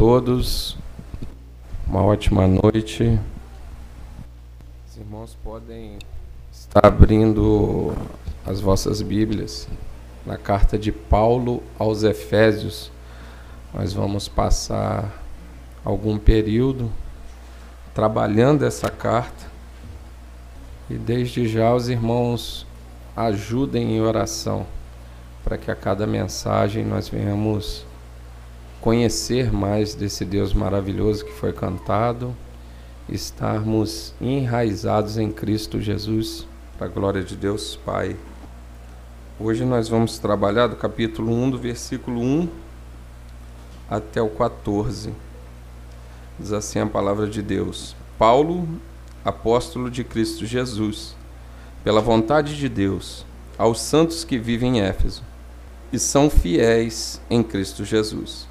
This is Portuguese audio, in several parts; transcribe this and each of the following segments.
todos. Uma ótima noite. Os irmãos podem estar abrindo as vossas Bíblias na carta de Paulo aos Efésios. Nós vamos passar algum período trabalhando essa carta e desde já os irmãos ajudem em oração para que a cada mensagem nós venhamos conhecer mais desse Deus maravilhoso que foi cantado, estarmos enraizados em Cristo Jesus, para a glória de Deus Pai. Hoje nós vamos trabalhar do capítulo 1, do versículo 1 até o 14. Diz assim a palavra de Deus: Paulo, apóstolo de Cristo Jesus, pela vontade de Deus, aos santos que vivem em Éfeso e são fiéis em Cristo Jesus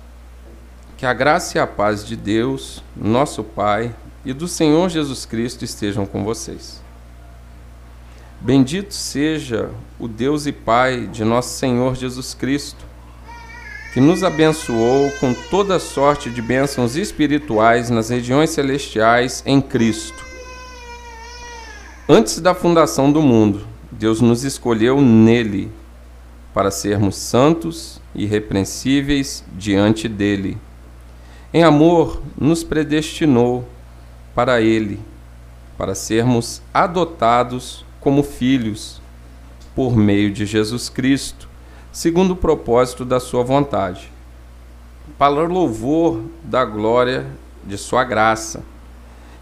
que a graça e a paz de Deus, nosso Pai, e do Senhor Jesus Cristo estejam com vocês. Bendito seja o Deus e Pai de nosso Senhor Jesus Cristo, que nos abençoou com toda sorte de bênçãos espirituais nas regiões celestiais em Cristo. Antes da fundação do mundo, Deus nos escolheu nele para sermos santos e irrepreensíveis diante dele em amor, nos predestinou para Ele, para sermos adotados como filhos, por meio de Jesus Cristo, segundo o propósito da Sua vontade, para louvor da glória de Sua graça,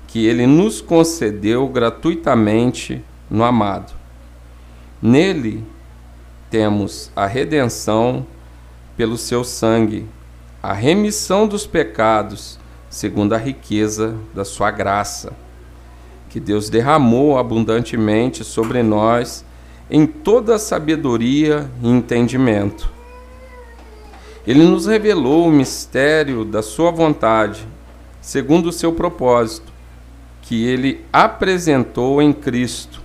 que Ele nos concedeu gratuitamente no amado. Nele temos a redenção pelo Seu sangue a remissão dos pecados, segundo a riqueza da sua graça, que Deus derramou abundantemente sobre nós em toda sabedoria e entendimento. Ele nos revelou o mistério da sua vontade, segundo o seu propósito, que ele apresentou em Cristo,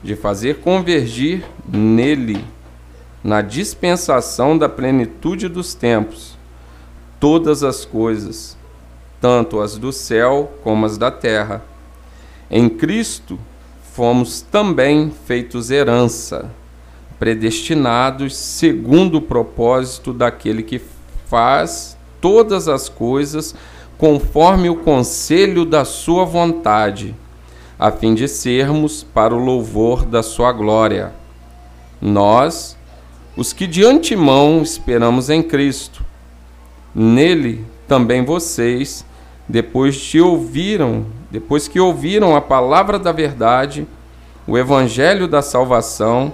de fazer convergir nele, na dispensação da plenitude dos tempos, todas as coisas, tanto as do céu como as da terra. Em Cristo fomos também feitos herança, predestinados segundo o propósito daquele que faz todas as coisas conforme o conselho da sua vontade, a fim de sermos para o louvor da sua glória. Nós, os que de antemão esperamos em Cristo, Nele também vocês, depois de ouviram, depois que ouviram a palavra da verdade, o evangelho da salvação,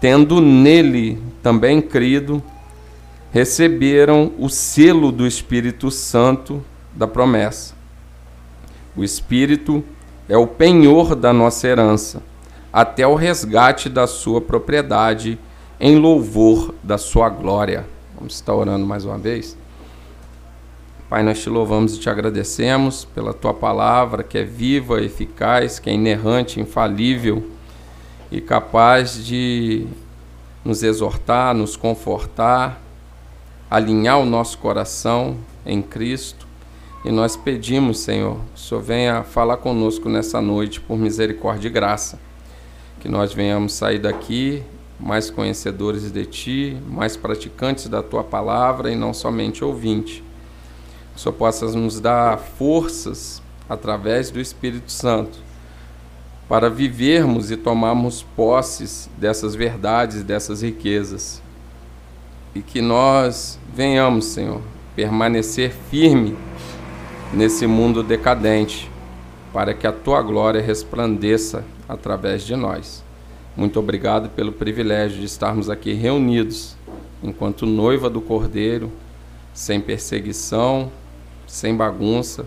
tendo nele também crido, receberam o selo do Espírito Santo da promessa. O Espírito é o penhor da nossa herança, até o resgate da sua propriedade, em louvor da sua glória. Vamos estar orando mais uma vez? Pai, nós te louvamos e te agradecemos pela tua palavra que é viva, eficaz, que é inerrante, infalível e capaz de nos exortar, nos confortar, alinhar o nosso coração em Cristo. E nós pedimos, Senhor, que o Senhor venha falar conosco nessa noite por misericórdia e graça. Que nós venhamos sair daqui mais conhecedores de Ti, mais praticantes da Tua palavra e não somente ouvintes Senhor possa nos dar forças através do Espírito Santo para vivermos e tomarmos posses dessas verdades, dessas riquezas. E que nós venhamos, Senhor, permanecer firme nesse mundo decadente, para que a tua glória resplandeça através de nós. Muito obrigado pelo privilégio de estarmos aqui reunidos enquanto noiva do Cordeiro, sem perseguição, sem bagunça,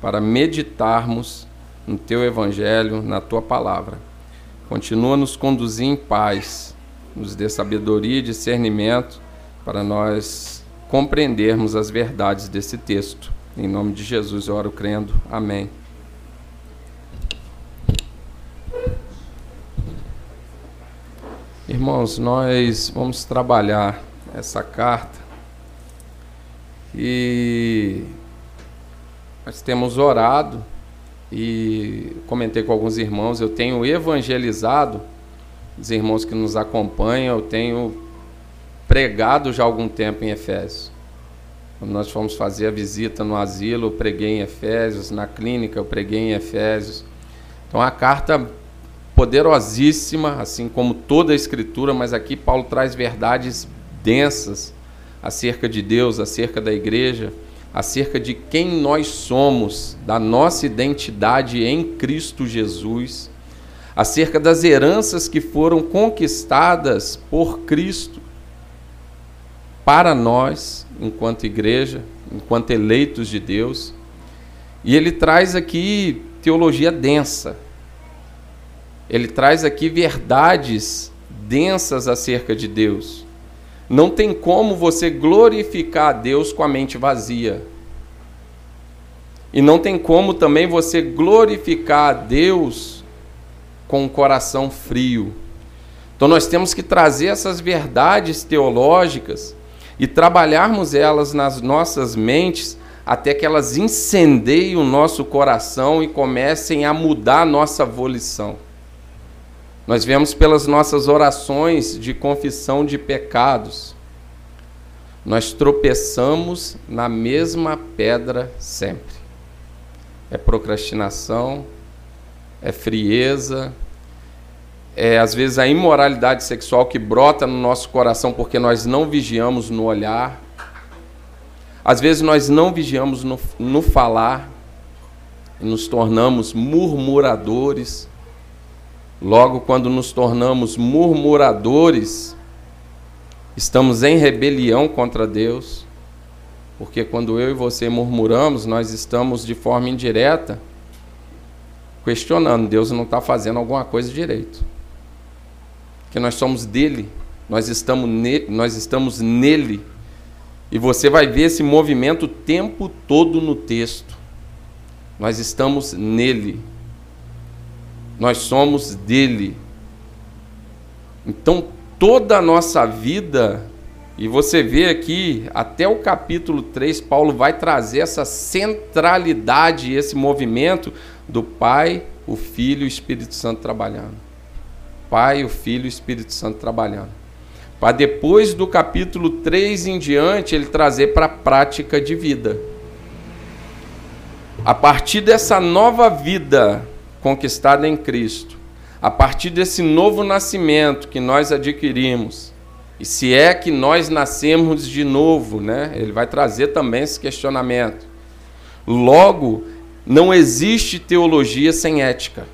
para meditarmos no teu evangelho, na tua palavra. Continua nos conduzir em paz, nos dê sabedoria e discernimento para nós compreendermos as verdades desse texto. Em nome de Jesus, eu oro crendo. Amém. Irmãos, nós vamos trabalhar essa carta e nós temos orado e comentei com alguns irmãos, eu tenho evangelizado os irmãos que nos acompanham, eu tenho pregado já há algum tempo em Efésios. Quando nós fomos fazer a visita no asilo, eu preguei em Efésios, na clínica eu preguei em Efésios. Então a carta poderosíssima, assim como toda a escritura, mas aqui Paulo traz verdades densas acerca de Deus, acerca da igreja, acerca de quem nós somos, da nossa identidade em Cristo Jesus, acerca das heranças que foram conquistadas por Cristo para nós, enquanto igreja, enquanto eleitos de Deus. E ele traz aqui teologia densa. Ele traz aqui verdades densas acerca de Deus. Não tem como você glorificar a Deus com a mente vazia. E não tem como também você glorificar a Deus com o coração frio. Então nós temos que trazer essas verdades teológicas e trabalharmos elas nas nossas mentes até que elas incendeiem o nosso coração e comecem a mudar a nossa volição. Nós vemos pelas nossas orações de confissão de pecados, nós tropeçamos na mesma pedra sempre. É procrastinação, é frieza, é às vezes a imoralidade sexual que brota no nosso coração porque nós não vigiamos no olhar. Às vezes nós não vigiamos no, no falar e nos tornamos murmuradores Logo, quando nos tornamos murmuradores, estamos em rebelião contra Deus, porque quando eu e você murmuramos, nós estamos de forma indireta questionando: Deus não está fazendo alguma coisa direito. Que nós somos dele, nós estamos, ne nós estamos nele. E você vai ver esse movimento o tempo todo no texto. Nós estamos nele nós somos dele. Então, toda a nossa vida, e você vê aqui, até o capítulo 3, Paulo vai trazer essa centralidade, esse movimento do Pai, o Filho e o Espírito Santo trabalhando. Pai, o Filho e o Espírito Santo trabalhando. Para depois do capítulo 3 em diante, ele trazer para a prática de vida. A partir dessa nova vida, conquistada em Cristo, a partir desse novo nascimento que nós adquirimos, e se é que nós nascemos de novo, né? Ele vai trazer também esse questionamento. Logo, não existe teologia sem ética.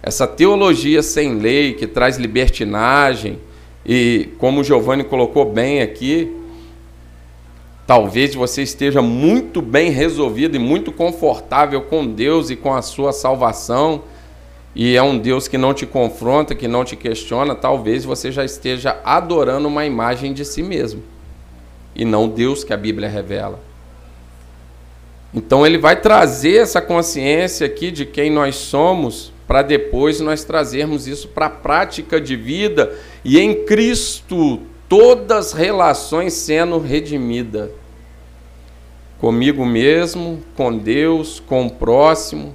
Essa teologia sem lei que traz libertinagem e como o Giovanni colocou bem aqui, Talvez você esteja muito bem resolvido e muito confortável com Deus e com a sua salvação, e é um Deus que não te confronta, que não te questiona. Talvez você já esteja adorando uma imagem de si mesmo, e não Deus que a Bíblia revela. Então ele vai trazer essa consciência aqui de quem nós somos, para depois nós trazermos isso para a prática de vida e em Cristo todas as relações sendo redimidas. Comigo mesmo, com Deus, com o próximo,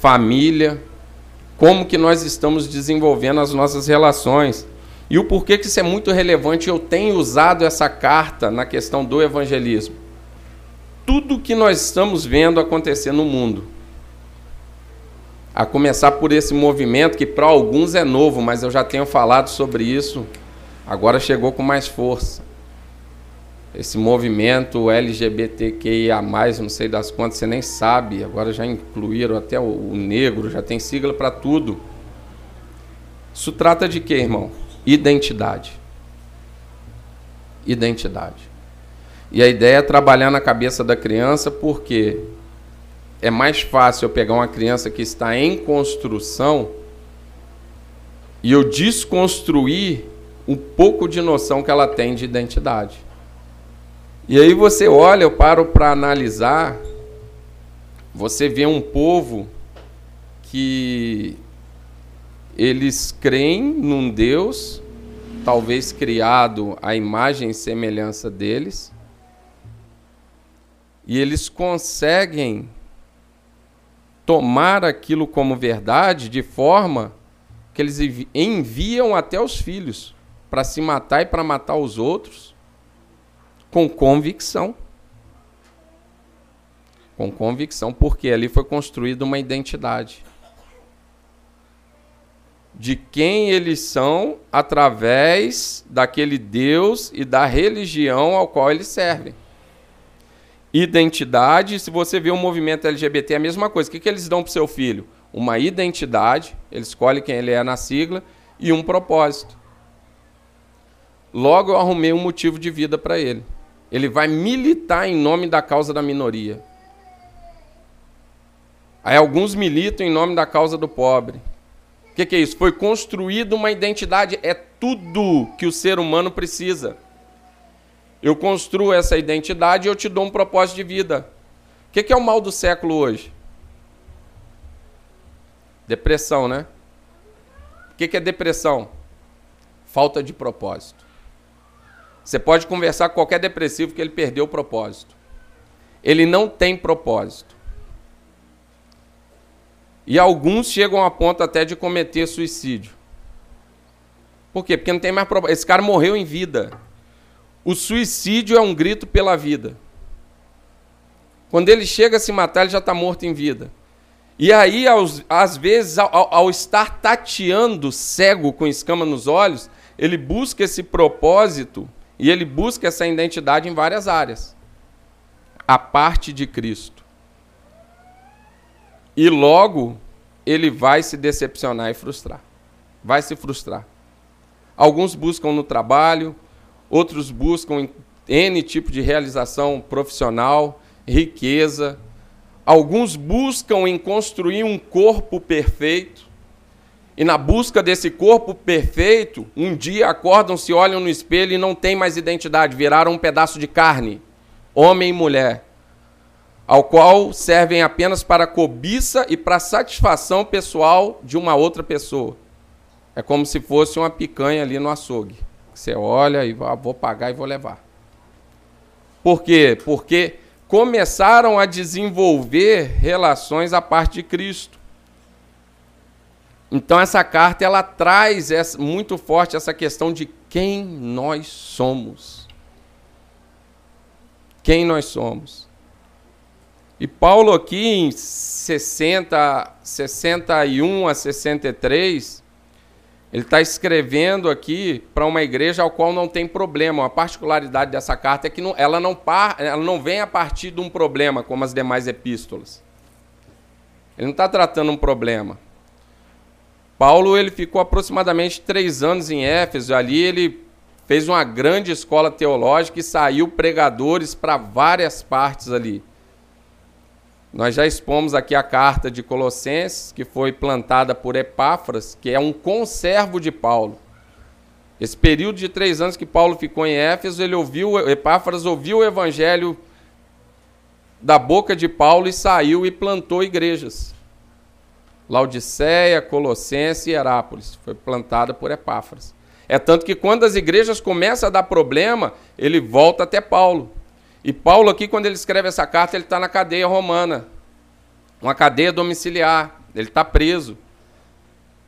família, como que nós estamos desenvolvendo as nossas relações. E o porquê que isso é muito relevante, eu tenho usado essa carta na questão do evangelismo. Tudo que nós estamos vendo acontecer no mundo, a começar por esse movimento que para alguns é novo, mas eu já tenho falado sobre isso agora chegou com mais força. Esse movimento LGBTQIA, não sei das quantas, você nem sabe, agora já incluíram até o, o negro, já tem sigla para tudo. Isso trata de quê, irmão? Identidade. Identidade. E a ideia é trabalhar na cabeça da criança, porque é mais fácil eu pegar uma criança que está em construção e eu desconstruir um pouco de noção que ela tem de identidade. E aí você olha, eu paro para analisar, você vê um povo que eles creem num Deus, talvez criado à imagem e semelhança deles, e eles conseguem tomar aquilo como verdade de forma que eles enviam até os filhos para se matar e para matar os outros com convicção. Com convicção, porque ali foi construída uma identidade de quem eles são através daquele Deus e da religião ao qual eles servem. Identidade, se você vê o movimento LGBT, é a mesma coisa. O que, que eles dão para o seu filho? Uma identidade, ele escolhe quem ele é na sigla, e um propósito. Logo eu arrumei um motivo de vida para ele. Ele vai militar em nome da causa da minoria. Aí alguns militam em nome da causa do pobre. O que, que é isso? Foi construída uma identidade. É tudo que o ser humano precisa. Eu construo essa identidade e eu te dou um propósito de vida. O que é o mal do século hoje? Depressão, né? O que é depressão? Falta de propósito. Você pode conversar com qualquer depressivo que ele perdeu o propósito. Ele não tem propósito. E alguns chegam a ponto até de cometer suicídio. Por quê? Porque não tem mais propósito. Esse cara morreu em vida. O suicídio é um grito pela vida. Quando ele chega a se matar, ele já está morto em vida. E aí, aos, às vezes, ao, ao, estar tateando cego com escama nos olhos, ele busca esse propósito e ele busca essa identidade em várias áreas. A parte de Cristo. E logo ele vai se decepcionar e frustrar. Vai se frustrar. Alguns buscam no trabalho, outros buscam N tipo de realização profissional, riqueza. Alguns buscam em construir um corpo perfeito. E na busca desse corpo perfeito, um dia acordam, se olham no espelho e não têm mais identidade, viraram um pedaço de carne, homem e mulher, ao qual servem apenas para cobiça e para satisfação pessoal de uma outra pessoa. É como se fosse uma picanha ali no açougue. Você olha e ah, vou pagar e vou levar. Por quê? Porque começaram a desenvolver relações à parte de Cristo. Então essa carta ela traz essa, muito forte essa questão de quem nós somos. Quem nós somos. E Paulo aqui em 60, 61 a 63, ele está escrevendo aqui para uma igreja ao qual não tem problema. A particularidade dessa carta é que não, ela, não par, ela não vem a partir de um problema, como as demais epístolas. Ele não está tratando um problema. Paulo ele ficou aproximadamente três anos em Éfeso. Ali ele fez uma grande escola teológica e saiu pregadores para várias partes ali. Nós já expomos aqui a carta de Colossenses, que foi plantada por Epáfras, que é um conservo de Paulo. Esse período de três anos que Paulo ficou em Éfeso, ele ouviu, Epáfras ouviu o evangelho da boca de Paulo e saiu e plantou igrejas. Laodiceia, Colossense e Herápolis. Foi plantada por Epáfras. É tanto que quando as igrejas começam a dar problema, ele volta até Paulo. E Paulo aqui, quando ele escreve essa carta, ele está na cadeia romana. Uma cadeia domiciliar. Ele está preso.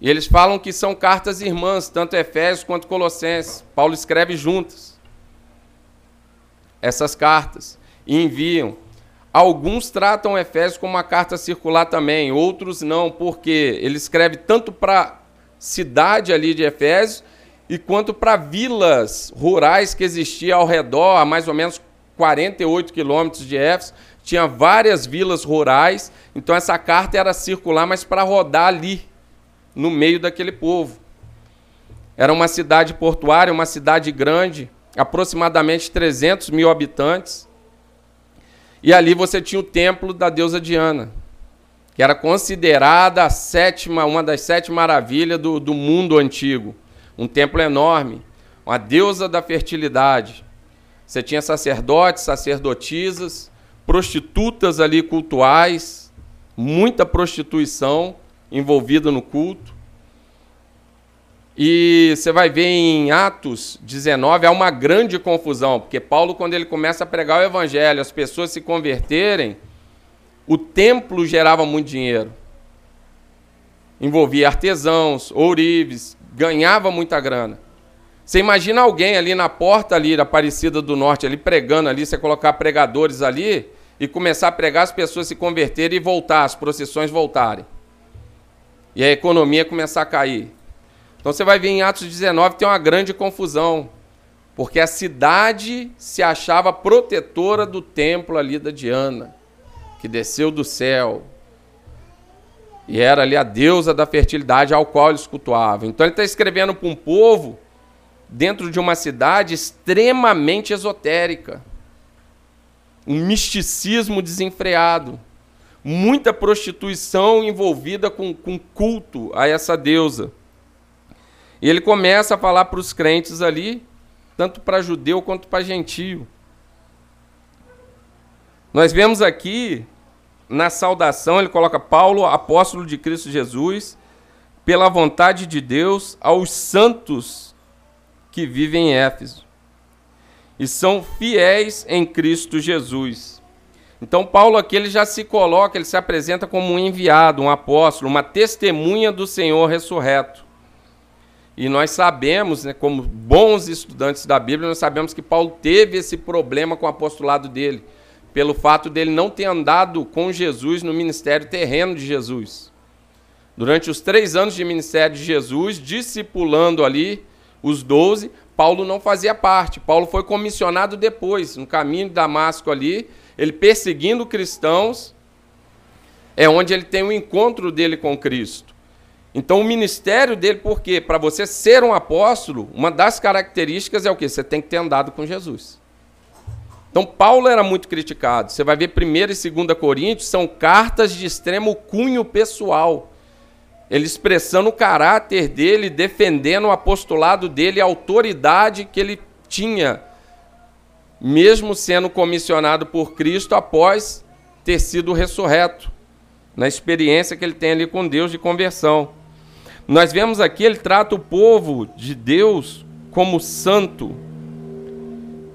E eles falam que são cartas irmãs, tanto Efésios quanto Colossenses. Paulo escreve juntas essas cartas e enviam. Alguns tratam Efésios como uma carta circular também, outros não, porque ele escreve tanto para a cidade ali de Efésios e quanto para vilas rurais que existiam ao redor, a mais ou menos 48 quilômetros de Éfeso, tinha várias vilas rurais, então essa carta era circular, mas para rodar ali, no meio daquele povo. Era uma cidade portuária, uma cidade grande, aproximadamente 300 mil habitantes. E ali você tinha o templo da deusa Diana, que era considerada a sétima, uma das sete maravilhas do, do mundo antigo. Um templo enorme, uma deusa da fertilidade. Você tinha sacerdotes, sacerdotisas, prostitutas ali cultuais, muita prostituição envolvida no culto. E você vai ver em Atos 19, há uma grande confusão, porque Paulo, quando ele começa a pregar o evangelho, as pessoas se converterem, o templo gerava muito dinheiro. Envolvia artesãos, ourives, ganhava muita grana. Você imagina alguém ali na porta ali da Aparecida do Norte, ali pregando ali, você colocar pregadores ali e começar a pregar, as pessoas se converterem e voltar, as procissões voltarem. E a economia começar a cair. Então você vai ver em Atos 19 tem uma grande confusão, porque a cidade se achava protetora do templo ali da Diana, que desceu do céu. E era ali a deusa da fertilidade ao qual eles cultuavam. Então ele está escrevendo para um povo dentro de uma cidade extremamente esotérica. Um misticismo desenfreado. Muita prostituição envolvida com, com culto a essa deusa. E ele começa a falar para os crentes ali, tanto para judeu quanto para gentio. Nós vemos aqui na saudação, ele coloca Paulo, apóstolo de Cristo Jesus, pela vontade de Deus, aos santos que vivem em Éfeso e são fiéis em Cristo Jesus. Então, Paulo aqui ele já se coloca, ele se apresenta como um enviado, um apóstolo, uma testemunha do Senhor ressurreto. E nós sabemos, né, como bons estudantes da Bíblia, nós sabemos que Paulo teve esse problema com o apostolado dele, pelo fato dele não ter andado com Jesus no ministério terreno de Jesus. Durante os três anos de ministério de Jesus, discipulando ali os doze, Paulo não fazia parte. Paulo foi comissionado depois, no caminho de Damasco ali, ele perseguindo cristãos, é onde ele tem o um encontro dele com Cristo. Então, o ministério dele, por quê? Para você ser um apóstolo, uma das características é o quê? Você tem que ter andado com Jesus. Então, Paulo era muito criticado. Você vai ver 1 e 2 Coríntios, são cartas de extremo cunho pessoal. Ele expressando o caráter dele, defendendo o apostolado dele, a autoridade que ele tinha, mesmo sendo comissionado por Cristo após ter sido ressurreto, na experiência que ele tem ali com Deus de conversão. Nós vemos aqui, ele trata o povo de Deus como santo.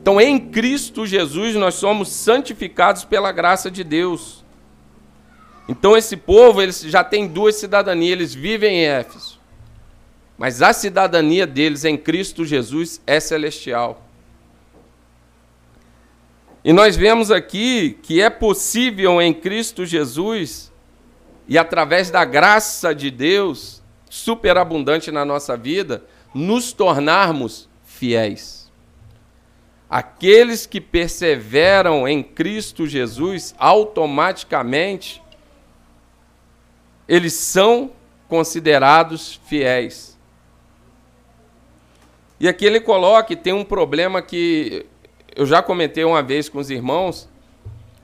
Então, em Cristo Jesus, nós somos santificados pela graça de Deus. Então, esse povo, eles já tem duas cidadanias, eles vivem em Éfeso. Mas a cidadania deles em Cristo Jesus é celestial. E nós vemos aqui que é possível em Cristo Jesus, e através da graça de Deus, superabundante na nossa vida, nos tornarmos fiéis. Aqueles que perseveram em Cristo Jesus, automaticamente, eles são considerados fiéis. E aqui ele coloca, tem um problema que eu já comentei uma vez com os irmãos,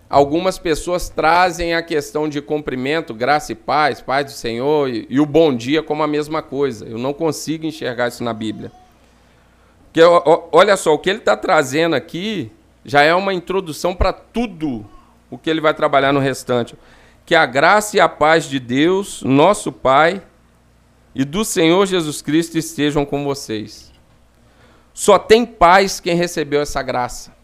Algumas pessoas trazem a questão de cumprimento, graça e paz, paz do Senhor e, e o bom dia como a mesma coisa. Eu não consigo enxergar isso na Bíblia. Porque, olha só, o que ele está trazendo aqui já é uma introdução para tudo o que ele vai trabalhar no restante. Que a graça e a paz de Deus, nosso Pai, e do Senhor Jesus Cristo estejam com vocês. Só tem paz quem recebeu essa graça.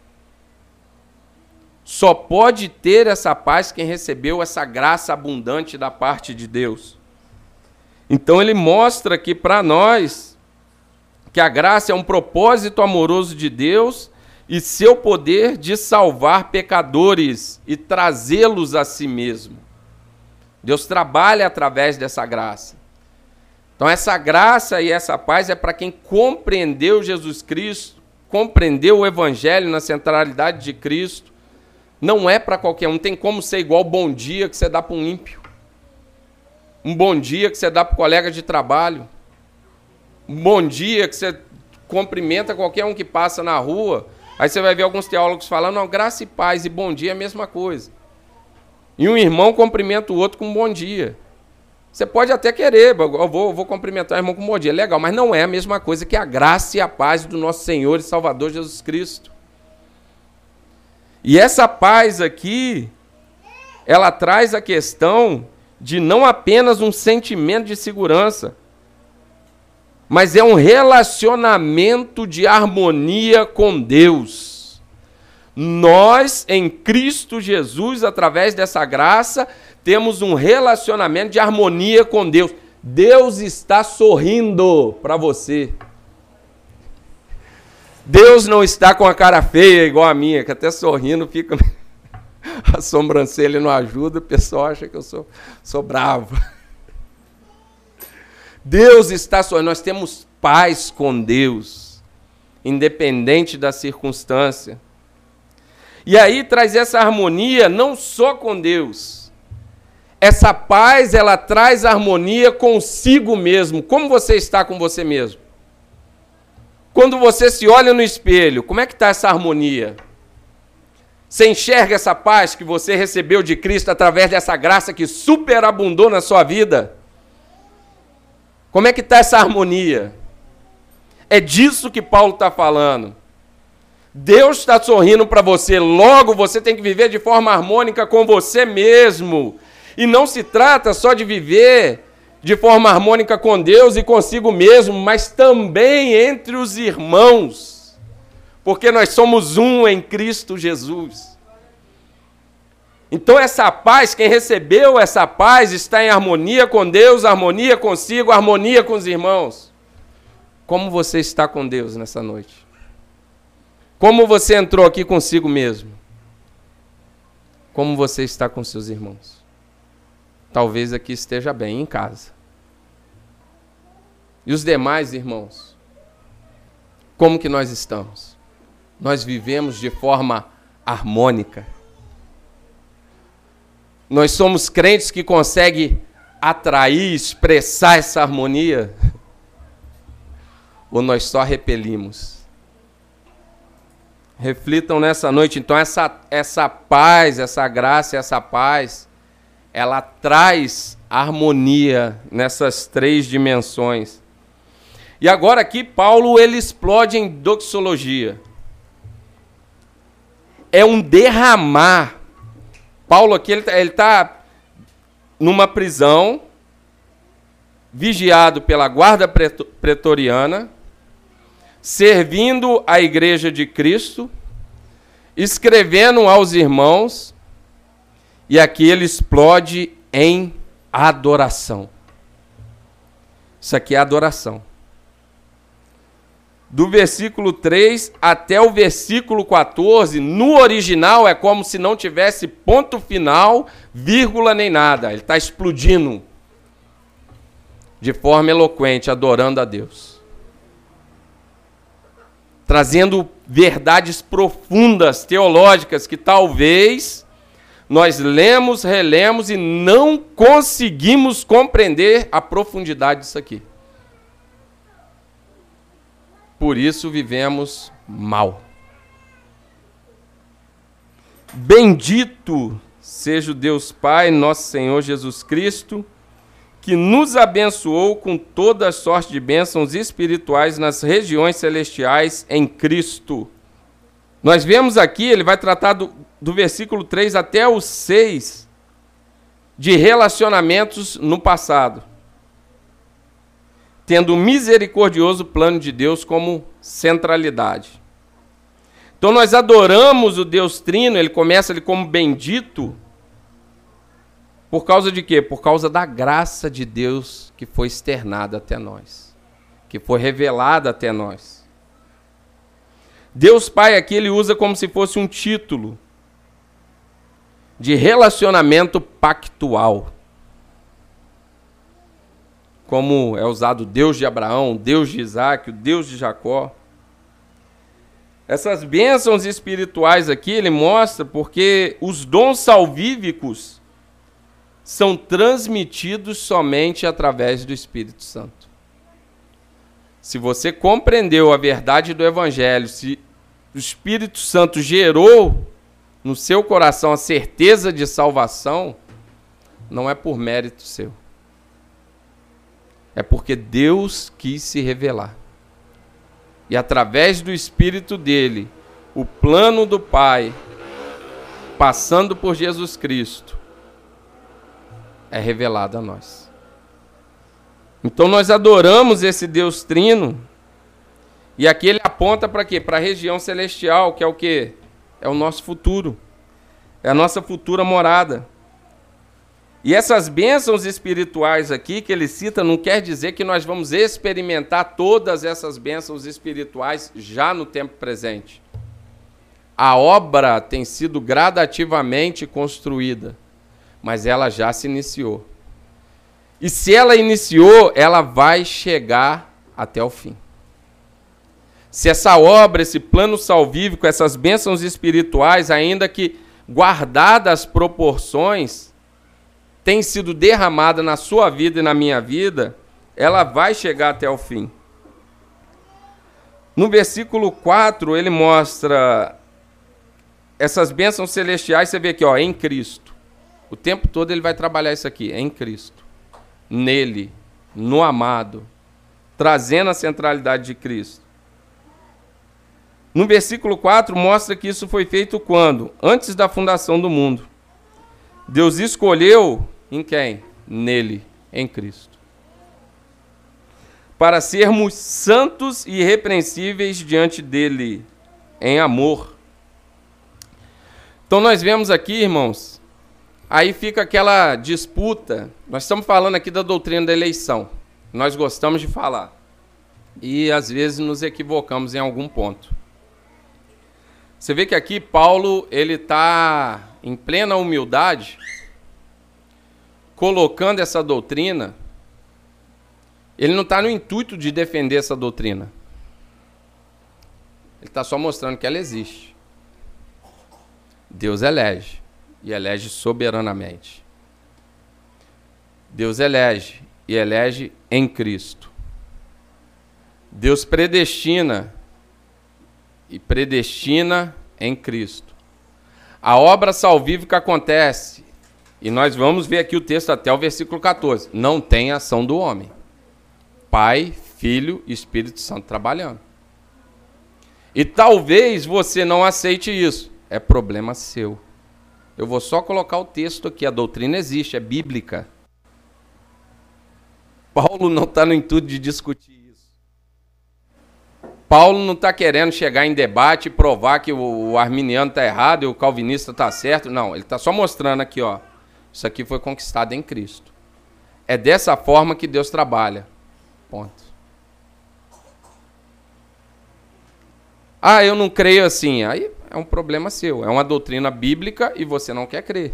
Só pode ter essa paz quem recebeu essa graça abundante da parte de Deus. Então ele mostra aqui para nós que a graça é um propósito amoroso de Deus e seu poder de salvar pecadores e trazê-los a si mesmo. Deus trabalha através dessa graça. Então, essa graça e essa paz é para quem compreendeu Jesus Cristo, compreendeu o Evangelho na centralidade de Cristo, não é para qualquer um. Tem como ser igual bom dia que você dá para um ímpio. Um bom dia que você dá para colega de trabalho. Um bom dia que você cumprimenta qualquer um que passa na rua. Aí você vai ver alguns teólogos falando, não, graça e paz e bom dia é a mesma coisa. E um irmão cumprimenta o outro com um bom dia. Você pode até querer, eu vou, eu vou cumprimentar o irmão com um bom dia, legal, mas não é a mesma coisa que a graça e a paz do nosso Senhor e Salvador Jesus Cristo. E essa paz aqui, ela traz a questão de não apenas um sentimento de segurança, mas é um relacionamento de harmonia com Deus. Nós, em Cristo Jesus, através dessa graça, temos um relacionamento de harmonia com Deus. Deus está sorrindo para você. Deus não está com a cara feia igual a minha, que até sorrindo fica. A sobrancelha não ajuda, o pessoal acha que eu sou, sou bravo. Deus está sorrindo, nós temos paz com Deus, independente da circunstância. E aí traz essa harmonia não só com Deus. Essa paz, ela traz harmonia consigo mesmo. Como você está com você mesmo? Quando você se olha no espelho, como é que está essa harmonia? Você enxerga essa paz que você recebeu de Cristo através dessa graça que superabundou na sua vida? Como é que está essa harmonia? É disso que Paulo está falando. Deus está sorrindo para você, logo você tem que viver de forma harmônica com você mesmo. E não se trata só de viver de forma harmônica com Deus e consigo mesmo, mas também entre os irmãos, porque nós somos um em Cristo Jesus. Então, essa paz, quem recebeu essa paz, está em harmonia com Deus, harmonia consigo, harmonia com os irmãos. Como você está com Deus nessa noite? Como você entrou aqui consigo mesmo? Como você está com seus irmãos? Talvez aqui esteja bem em casa. E os demais irmãos? Como que nós estamos? Nós vivemos de forma harmônica. Nós somos crentes que conseguem atrair, expressar essa harmonia? Ou nós só repelimos? Reflitam nessa noite, então, essa, essa paz, essa graça, essa paz, ela traz harmonia nessas três dimensões. E agora aqui Paulo ele explode em doxologia. É um derramar. Paulo aqui ele está tá numa prisão, vigiado pela guarda pretoriana, servindo a igreja de Cristo, escrevendo aos irmãos, e aqui ele explode em adoração. Isso aqui é adoração do versículo 3 até o versículo 14, no original é como se não tivesse ponto final, vírgula nem nada. Ele está explodindo de forma eloquente, adorando a Deus. Trazendo verdades profundas, teológicas, que talvez nós lemos, relemos e não conseguimos compreender a profundidade disso aqui. Por isso vivemos mal. Bendito seja o Deus Pai, nosso Senhor Jesus Cristo, que nos abençoou com toda sorte de bênçãos espirituais nas regiões celestiais em Cristo. Nós vemos aqui, ele vai tratar do, do versículo 3 até o 6, de relacionamentos no passado tendo o misericordioso plano de Deus como centralidade. Então nós adoramos o Deus Trino, ele começa ali como bendito, por causa de quê? Por causa da graça de Deus que foi externada até nós, que foi revelada até nós. Deus Pai aqui ele usa como se fosse um título de relacionamento pactual como é usado Deus de Abraão, Deus de Isaac, o Deus de Jacó. Essas bênçãos espirituais aqui ele mostra porque os dons salvíficos são transmitidos somente através do Espírito Santo. Se você compreendeu a verdade do Evangelho, se o Espírito Santo gerou no seu coração a certeza de salvação, não é por mérito seu é porque Deus quis se revelar. E através do Espírito dele, o plano do Pai, passando por Jesus Cristo, é revelado a nós. Então nós adoramos esse Deus Trino. E aqui ele aponta para quê? Para a região celestial, que é o quê? É o nosso futuro. É a nossa futura morada. E essas bênçãos espirituais aqui que ele cita não quer dizer que nós vamos experimentar todas essas bênçãos espirituais já no tempo presente. A obra tem sido gradativamente construída, mas ela já se iniciou. E se ela iniciou, ela vai chegar até o fim. Se essa obra, esse plano salvífico, essas bênçãos espirituais, ainda que guardadas as proporções, tem sido derramada na sua vida e na minha vida, ela vai chegar até o fim. No versículo 4, ele mostra essas bênçãos celestiais, você vê aqui, ó, em Cristo. O tempo todo ele vai trabalhar isso aqui, em Cristo. Nele, no amado, trazendo a centralidade de Cristo. No versículo 4 mostra que isso foi feito quando? Antes da fundação do mundo. Deus escolheu em quem? Nele, em Cristo. Para sermos santos e irrepreensíveis diante dele, em amor. Então nós vemos aqui, irmãos, aí fica aquela disputa. Nós estamos falando aqui da doutrina da eleição. Nós gostamos de falar. E às vezes nos equivocamos em algum ponto. Você vê que aqui Paulo ele está em plena humildade colocando essa doutrina, ele não está no intuito de defender essa doutrina. Ele está só mostrando que ela existe. Deus elege e elege soberanamente. Deus elege e elege em Cristo. Deus predestina e predestina em Cristo. A obra salvífica acontece e nós vamos ver aqui o texto até o versículo 14. Não tem ação do homem. Pai, Filho e Espírito Santo trabalhando. E talvez você não aceite isso. É problema seu. Eu vou só colocar o texto aqui. A doutrina existe, é bíblica. Paulo não está no intuito de discutir isso. Paulo não está querendo chegar em debate e provar que o arminiano está errado e o calvinista está certo. Não, ele está só mostrando aqui, ó. Isso aqui foi conquistado em Cristo. É dessa forma que Deus trabalha. Ponto. Ah, eu não creio assim. Aí é um problema seu. É uma doutrina bíblica e você não quer crer.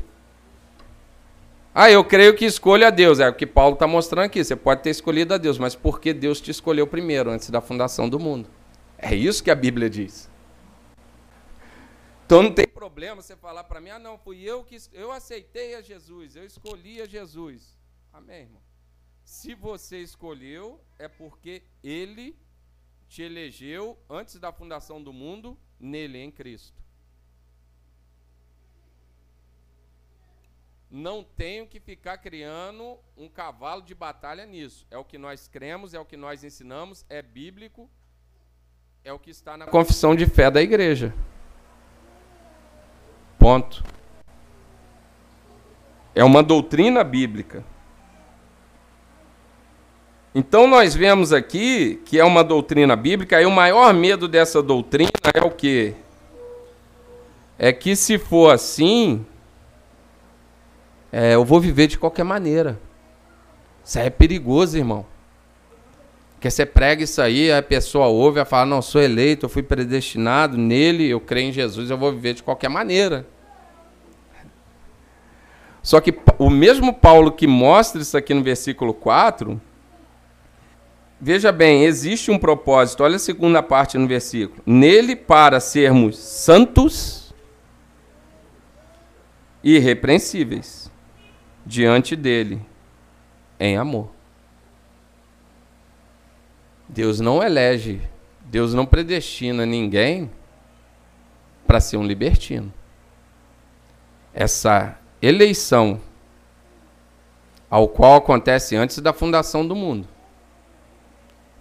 Ah, eu creio que escolha a Deus. É o que Paulo está mostrando aqui. Você pode ter escolhido a Deus, mas por que Deus te escolheu primeiro, antes da fundação do mundo? É isso que a Bíblia diz. Então não tem problema você falar para mim, ah, não, fui eu que eu aceitei a Jesus, eu escolhi a Jesus. Amém, irmão. Se você escolheu, é porque ele te elegeu antes da fundação do mundo, nele, em Cristo. Não tenho que ficar criando um cavalo de batalha nisso. É o que nós cremos, é o que nós ensinamos, é bíblico, é o que está na confissão de fé da igreja. Ponto. É uma doutrina bíblica. Então nós vemos aqui que é uma doutrina bíblica, e o maior medo dessa doutrina é o quê? É que se for assim, é, eu vou viver de qualquer maneira. Isso aí é perigoso, irmão. Porque você prega isso aí, a pessoa ouve e fala, não, sou eleito, eu fui predestinado nele, eu creio em Jesus, eu vou viver de qualquer maneira. Só que o mesmo Paulo que mostra isso aqui no versículo 4, veja bem, existe um propósito. Olha a segunda parte no versículo. Nele para sermos santos e irrepreensíveis diante dele em amor. Deus não elege, Deus não predestina ninguém para ser um libertino. Essa eleição, ao qual acontece antes da fundação do mundo.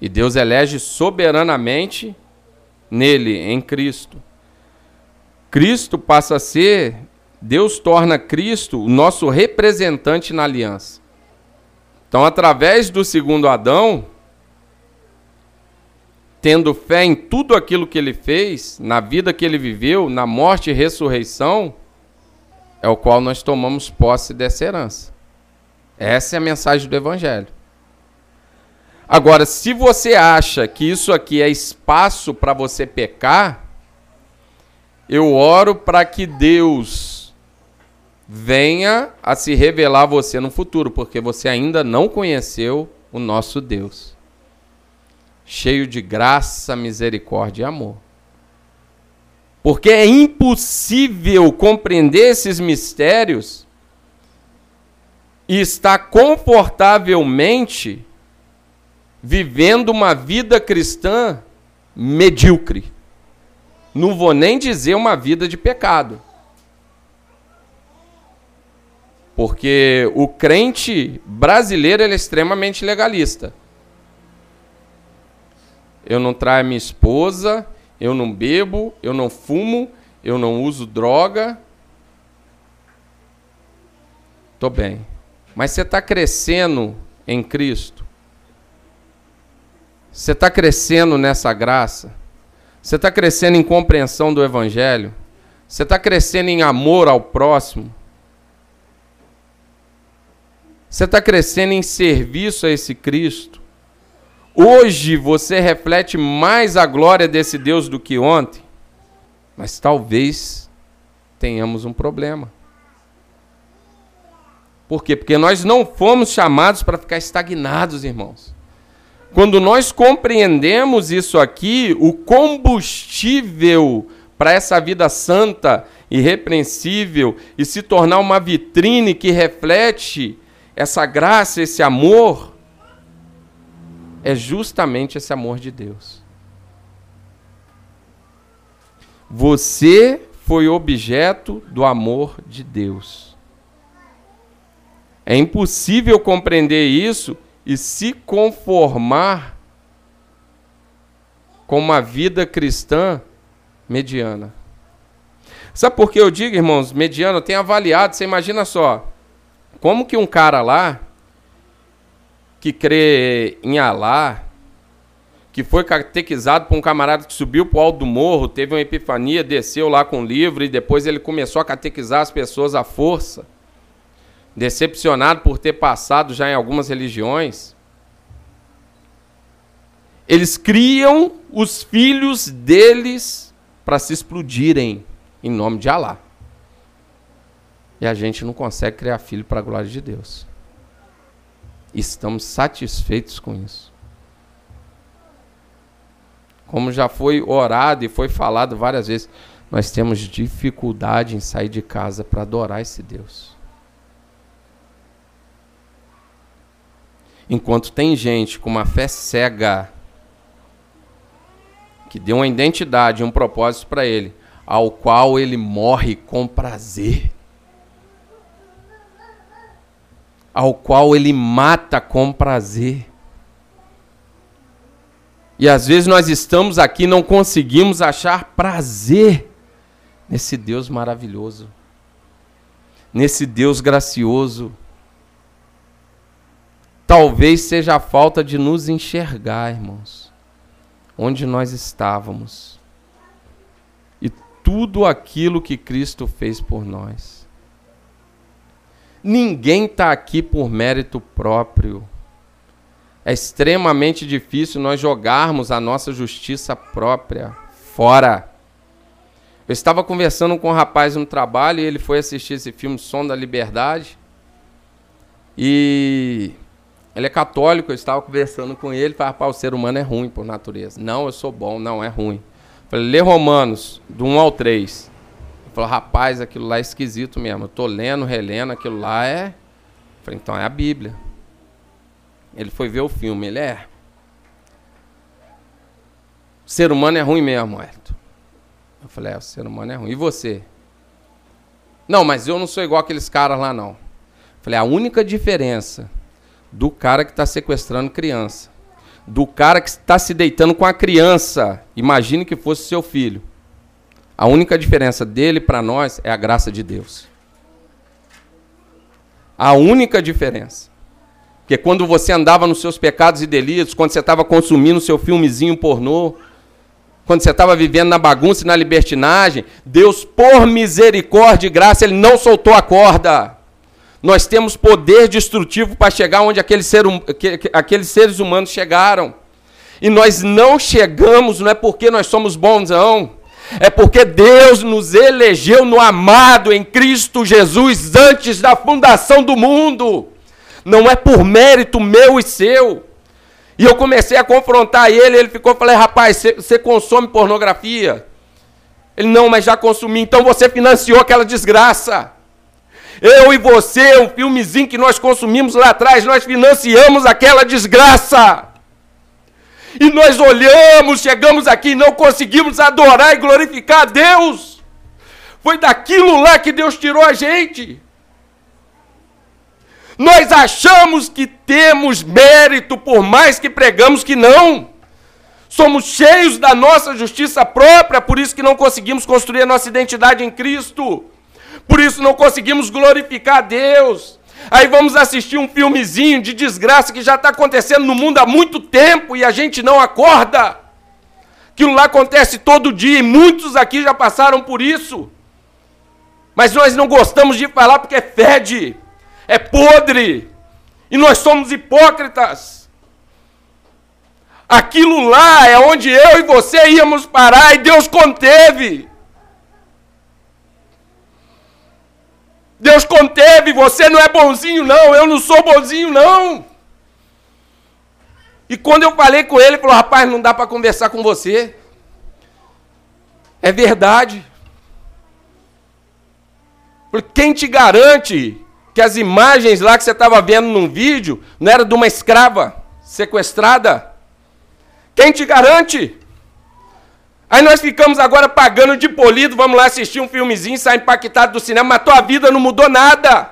E Deus elege soberanamente nele, em Cristo. Cristo passa a ser, Deus torna Cristo o nosso representante na aliança. Então, através do segundo Adão, tendo fé em tudo aquilo que ele fez, na vida que ele viveu, na morte e ressurreição, é o qual nós tomamos posse dessa herança. Essa é a mensagem do Evangelho. Agora, se você acha que isso aqui é espaço para você pecar, eu oro para que Deus venha a se revelar a você no futuro, porque você ainda não conheceu o nosso Deus, cheio de graça, misericórdia e amor. Porque é impossível compreender esses mistérios e estar confortavelmente vivendo uma vida cristã medíocre. Não vou nem dizer uma vida de pecado. Porque o crente brasileiro é extremamente legalista. Eu não traio minha esposa, eu não bebo, eu não fumo, eu não uso droga. Tô bem. Mas você está crescendo em Cristo? Você está crescendo nessa graça? Você está crescendo em compreensão do Evangelho? Você está crescendo em amor ao próximo? Você está crescendo em serviço a esse Cristo? Hoje você reflete mais a glória desse Deus do que ontem? Mas talvez tenhamos um problema. Por quê? Porque nós não fomos chamados para ficar estagnados, irmãos. Quando nós compreendemos isso aqui, o combustível para essa vida santa, irrepreensível e se tornar uma vitrine que reflete essa graça, esse amor, é justamente esse amor de Deus. Você foi objeto do amor de Deus. É impossível compreender isso e se conformar com uma vida cristã mediana. Sabe por que eu digo, irmãos, mediano? Eu tenho avaliado, você imagina só, como que um cara lá, que crê em Alá, que foi catequizado por um camarada que subiu para o alto do morro, teve uma epifania, desceu lá com o livro e depois ele começou a catequizar as pessoas à força decepcionado por ter passado já em algumas religiões, eles criam os filhos deles para se explodirem em nome de Alá. E a gente não consegue criar filho para a glória de Deus. Estamos satisfeitos com isso. Como já foi orado e foi falado várias vezes, nós temos dificuldade em sair de casa para adorar esse Deus. Enquanto tem gente com uma fé cega, que deu uma identidade, um propósito para ele, ao qual ele morre com prazer, ao qual ele mata com prazer. E às vezes nós estamos aqui não conseguimos achar prazer nesse Deus maravilhoso, nesse Deus gracioso, Talvez seja a falta de nos enxergar, irmãos, onde nós estávamos. E tudo aquilo que Cristo fez por nós. Ninguém está aqui por mérito próprio. É extremamente difícil nós jogarmos a nossa justiça própria fora. Eu estava conversando com um rapaz no trabalho e ele foi assistir esse filme Som da Liberdade. E ele é católico, eu estava conversando com ele, falei, rapaz, o ser humano é ruim por natureza. Não, eu sou bom, não, é ruim. Falei, lê Romanos, do 1 ao 3. Falou, rapaz, aquilo lá é esquisito mesmo. Eu tô lendo, relendo, aquilo lá é. Falei, então é a Bíblia. Ele foi ver o filme, ele é. O ser humano é ruim mesmo, Elton. Eu falei, é, o ser humano é ruim. E você? Não, mas eu não sou igual aqueles caras lá, não. Eu falei, a única diferença do cara que está sequestrando criança, do cara que está se deitando com a criança. Imagine que fosse seu filho. A única diferença dele para nós é a graça de Deus. A única diferença. Porque quando você andava nos seus pecados e delitos, quando você estava consumindo seu filmezinho pornô, quando você estava vivendo na bagunça e na libertinagem, Deus, por misericórdia e graça, Ele não soltou a corda. Nós temos poder destrutivo para chegar onde aqueles, ser, hum, aqueles seres humanos chegaram. E nós não chegamos, não é porque nós somos bons, não. É porque Deus nos elegeu no amado em Cristo Jesus antes da fundação do mundo. Não é por mérito meu e seu. E eu comecei a confrontar ele, ele ficou, falei, rapaz, você consome pornografia? Ele, não, mas já consumi. Então você financiou aquela desgraça. Eu e você, um filmezinho que nós consumimos lá atrás, nós financiamos aquela desgraça. E nós olhamos, chegamos aqui e não conseguimos adorar e glorificar a Deus. Foi daquilo lá que Deus tirou a gente. Nós achamos que temos mérito, por mais que pregamos que não. Somos cheios da nossa justiça própria, por isso que não conseguimos construir a nossa identidade em Cristo. Por isso não conseguimos glorificar a Deus. Aí vamos assistir um filmezinho de desgraça que já está acontecendo no mundo há muito tempo e a gente não acorda. Aquilo lá acontece todo dia e muitos aqui já passaram por isso. Mas nós não gostamos de falar porque fede é podre. E nós somos hipócritas. Aquilo lá é onde eu e você íamos parar e Deus conteve. Deus conteve, você não é bonzinho, não, eu não sou bonzinho, não. E quando eu falei com ele, ele falou: rapaz, não dá para conversar com você. É verdade. Porque quem te garante que as imagens lá que você estava vendo num vídeo não era de uma escrava sequestrada? Quem te garante? Aí nós ficamos agora pagando de polido, vamos lá assistir um filmezinho, sair impactado do cinema, mas tua vida não mudou nada.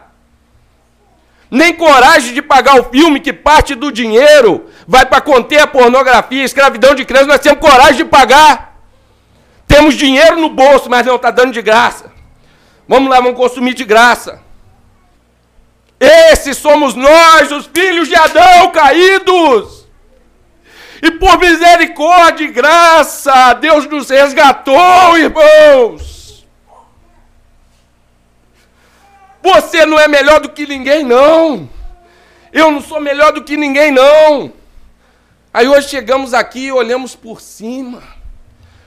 Nem coragem de pagar o filme, que parte do dinheiro vai para conter a pornografia, a escravidão de crianças, nós temos coragem de pagar. Temos dinheiro no bolso, mas não está dando de graça. Vamos lá, vamos consumir de graça. Esses somos nós, os filhos de Adão caídos. E por misericórdia e graça, Deus nos resgatou, irmãos. Você não é melhor do que ninguém, não. Eu não sou melhor do que ninguém, não. Aí hoje chegamos aqui e olhamos por cima,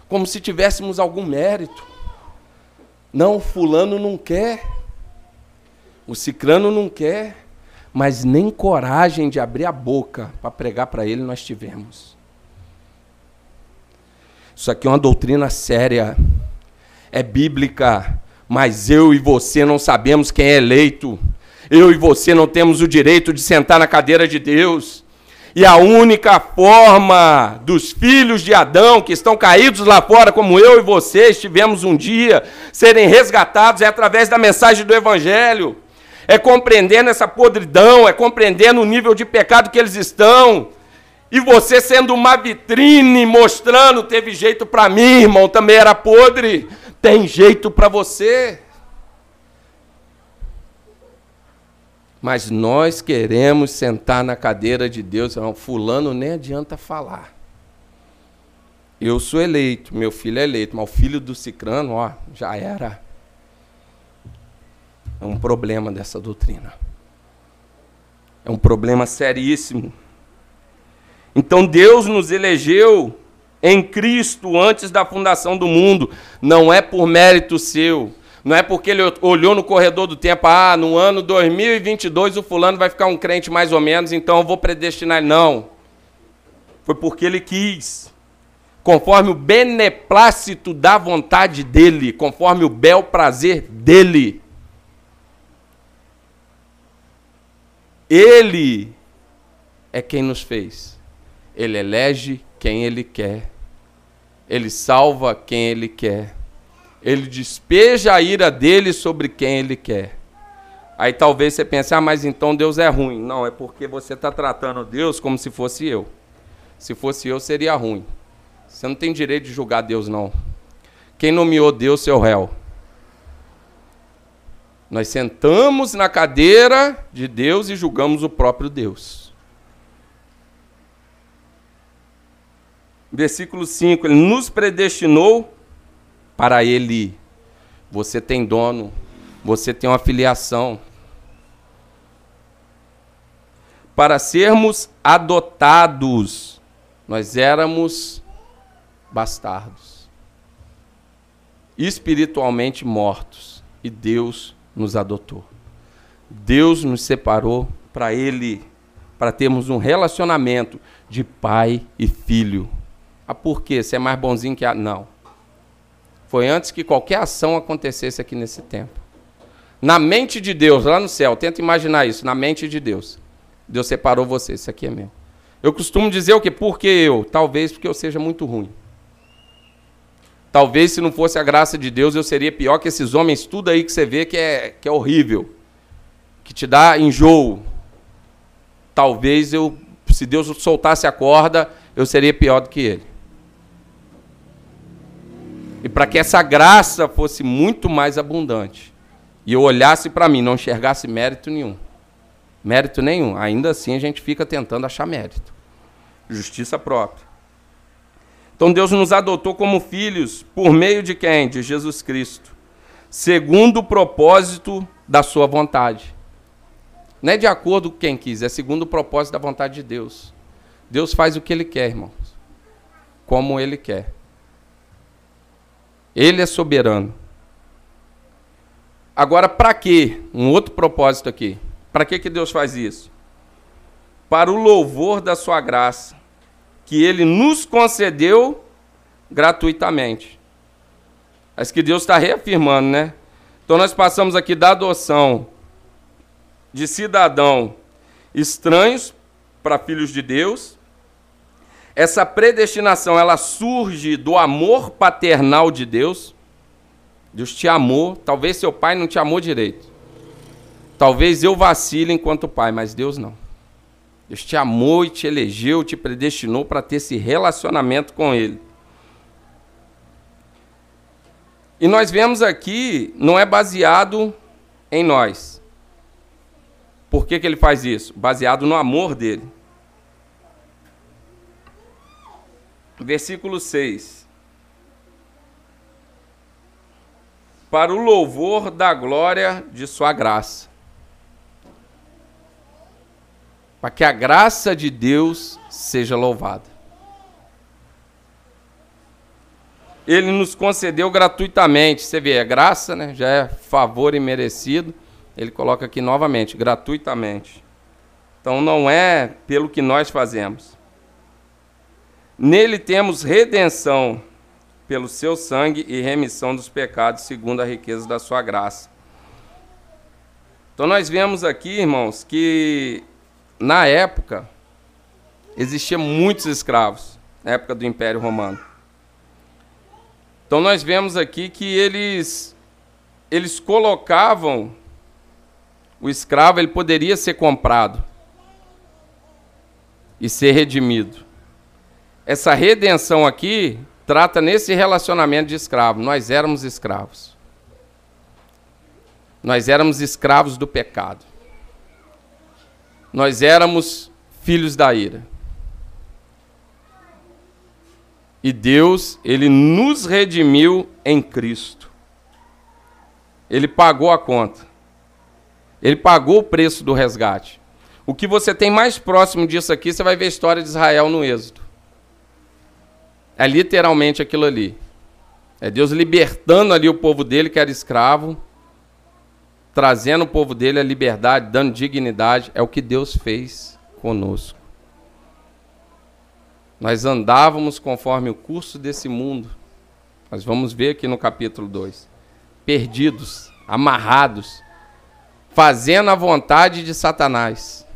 como se tivéssemos algum mérito. Não, fulano não quer. O cicrano não quer, mas nem coragem de abrir a boca para pregar para ele nós tivemos. Isso aqui é uma doutrina séria, é bíblica, mas eu e você não sabemos quem é eleito. Eu e você não temos o direito de sentar na cadeira de Deus. E a única forma dos filhos de Adão que estão caídos lá fora, como eu e você estivemos um dia, serem resgatados é através da mensagem do Evangelho é compreendendo essa podridão, é compreendendo o nível de pecado que eles estão. E você sendo uma vitrine mostrando, teve jeito para mim, irmão, também era podre, tem jeito para você. Mas nós queremos sentar na cadeira de Deus, não, fulano nem adianta falar. Eu sou eleito, meu filho é eleito, mas o filho do Cicrano, ó, já era. É um problema dessa doutrina. É um problema seríssimo. Então Deus nos elegeu em Cristo antes da fundação do mundo. Não é por mérito seu. Não é porque ele olhou no corredor do tempo, ah, no ano 2022 o fulano vai ficar um crente mais ou menos, então eu vou predestinar. Não. Foi porque ele quis. Conforme o beneplácito da vontade dele, conforme o bel prazer dele. Ele é quem nos fez. Ele elege quem ele quer. Ele salva quem ele quer. Ele despeja a ira dele sobre quem ele quer. Aí talvez você pense, ah, mas então Deus é ruim. Não, é porque você está tratando Deus como se fosse eu. Se fosse eu, seria ruim. Você não tem direito de julgar Deus, não. Quem nomeou Deus, seu réu? Nós sentamos na cadeira de Deus e julgamos o próprio Deus. Versículo 5: Ele nos predestinou para Ele. Você tem dono, você tem uma filiação. Para sermos adotados, nós éramos bastardos, espiritualmente mortos, e Deus nos adotou. Deus nos separou para Ele, para termos um relacionamento de pai e filho. Ah, por quê? Você é mais bonzinho que a. Não. Foi antes que qualquer ação acontecesse aqui nesse tempo. Na mente de Deus, lá no céu, tenta imaginar isso, na mente de Deus. Deus separou você, isso aqui é meu. Eu costumo dizer o quê? Por que eu? Talvez porque eu seja muito ruim. Talvez se não fosse a graça de Deus, eu seria pior que esses homens, tudo aí que você vê que é, que é horrível, que te dá enjoo. Talvez eu, se Deus soltasse a corda, eu seria pior do que ele. E para que essa graça fosse muito mais abundante, e eu olhasse para mim, não enxergasse mérito nenhum. Mérito nenhum. Ainda assim a gente fica tentando achar mérito. Justiça própria. Então Deus nos adotou como filhos por meio de quem? De Jesus Cristo. Segundo o propósito da sua vontade. Não é de acordo com quem quis, é segundo o propósito da vontade de Deus. Deus faz o que ele quer, irmãos. Como ele quer. Ele é soberano. Agora, para quê? Um outro propósito aqui. Para que, que Deus faz isso? Para o louvor da sua graça, que ele nos concedeu gratuitamente. Mas que Deus está reafirmando, né? Então nós passamos aqui da adoção de cidadão estranhos para filhos de Deus. Essa predestinação, ela surge do amor paternal de Deus. Deus te amou, talvez seu pai não te amou direito. Talvez eu vacile enquanto pai, mas Deus não. Deus te amou e te elegeu, te predestinou para ter esse relacionamento com Ele. E nós vemos aqui, não é baseado em nós. Por que, que ele faz isso? Baseado no amor dele. Versículo 6. Para o louvor da glória de Sua graça para que a graça de Deus seja louvada. Ele nos concedeu gratuitamente. Você vê, é graça, né? já é favor imerecido. Ele coloca aqui novamente, gratuitamente. Então não é pelo que nós fazemos. Nele temos redenção pelo seu sangue e remissão dos pecados, segundo a riqueza da sua graça. Então nós vemos aqui, irmãos, que na época, existia muitos escravos, na época do Império Romano. Então nós vemos aqui que eles eles colocavam o escravo, ele poderia ser comprado e ser redimido. Essa redenção aqui trata nesse relacionamento de escravo. Nós éramos escravos. Nós éramos escravos do pecado nós éramos filhos da ira. E Deus, ele nos redimiu em Cristo. Ele pagou a conta. Ele pagou o preço do resgate. O que você tem mais próximo disso aqui, você vai ver a história de Israel no Êxodo. É literalmente aquilo ali. É Deus libertando ali o povo dele que era escravo trazendo o povo dele a liberdade, dando dignidade, é o que Deus fez conosco. Nós andávamos conforme o curso desse mundo. Nós vamos ver aqui no capítulo 2. Perdidos, amarrados, fazendo a vontade de Satanás.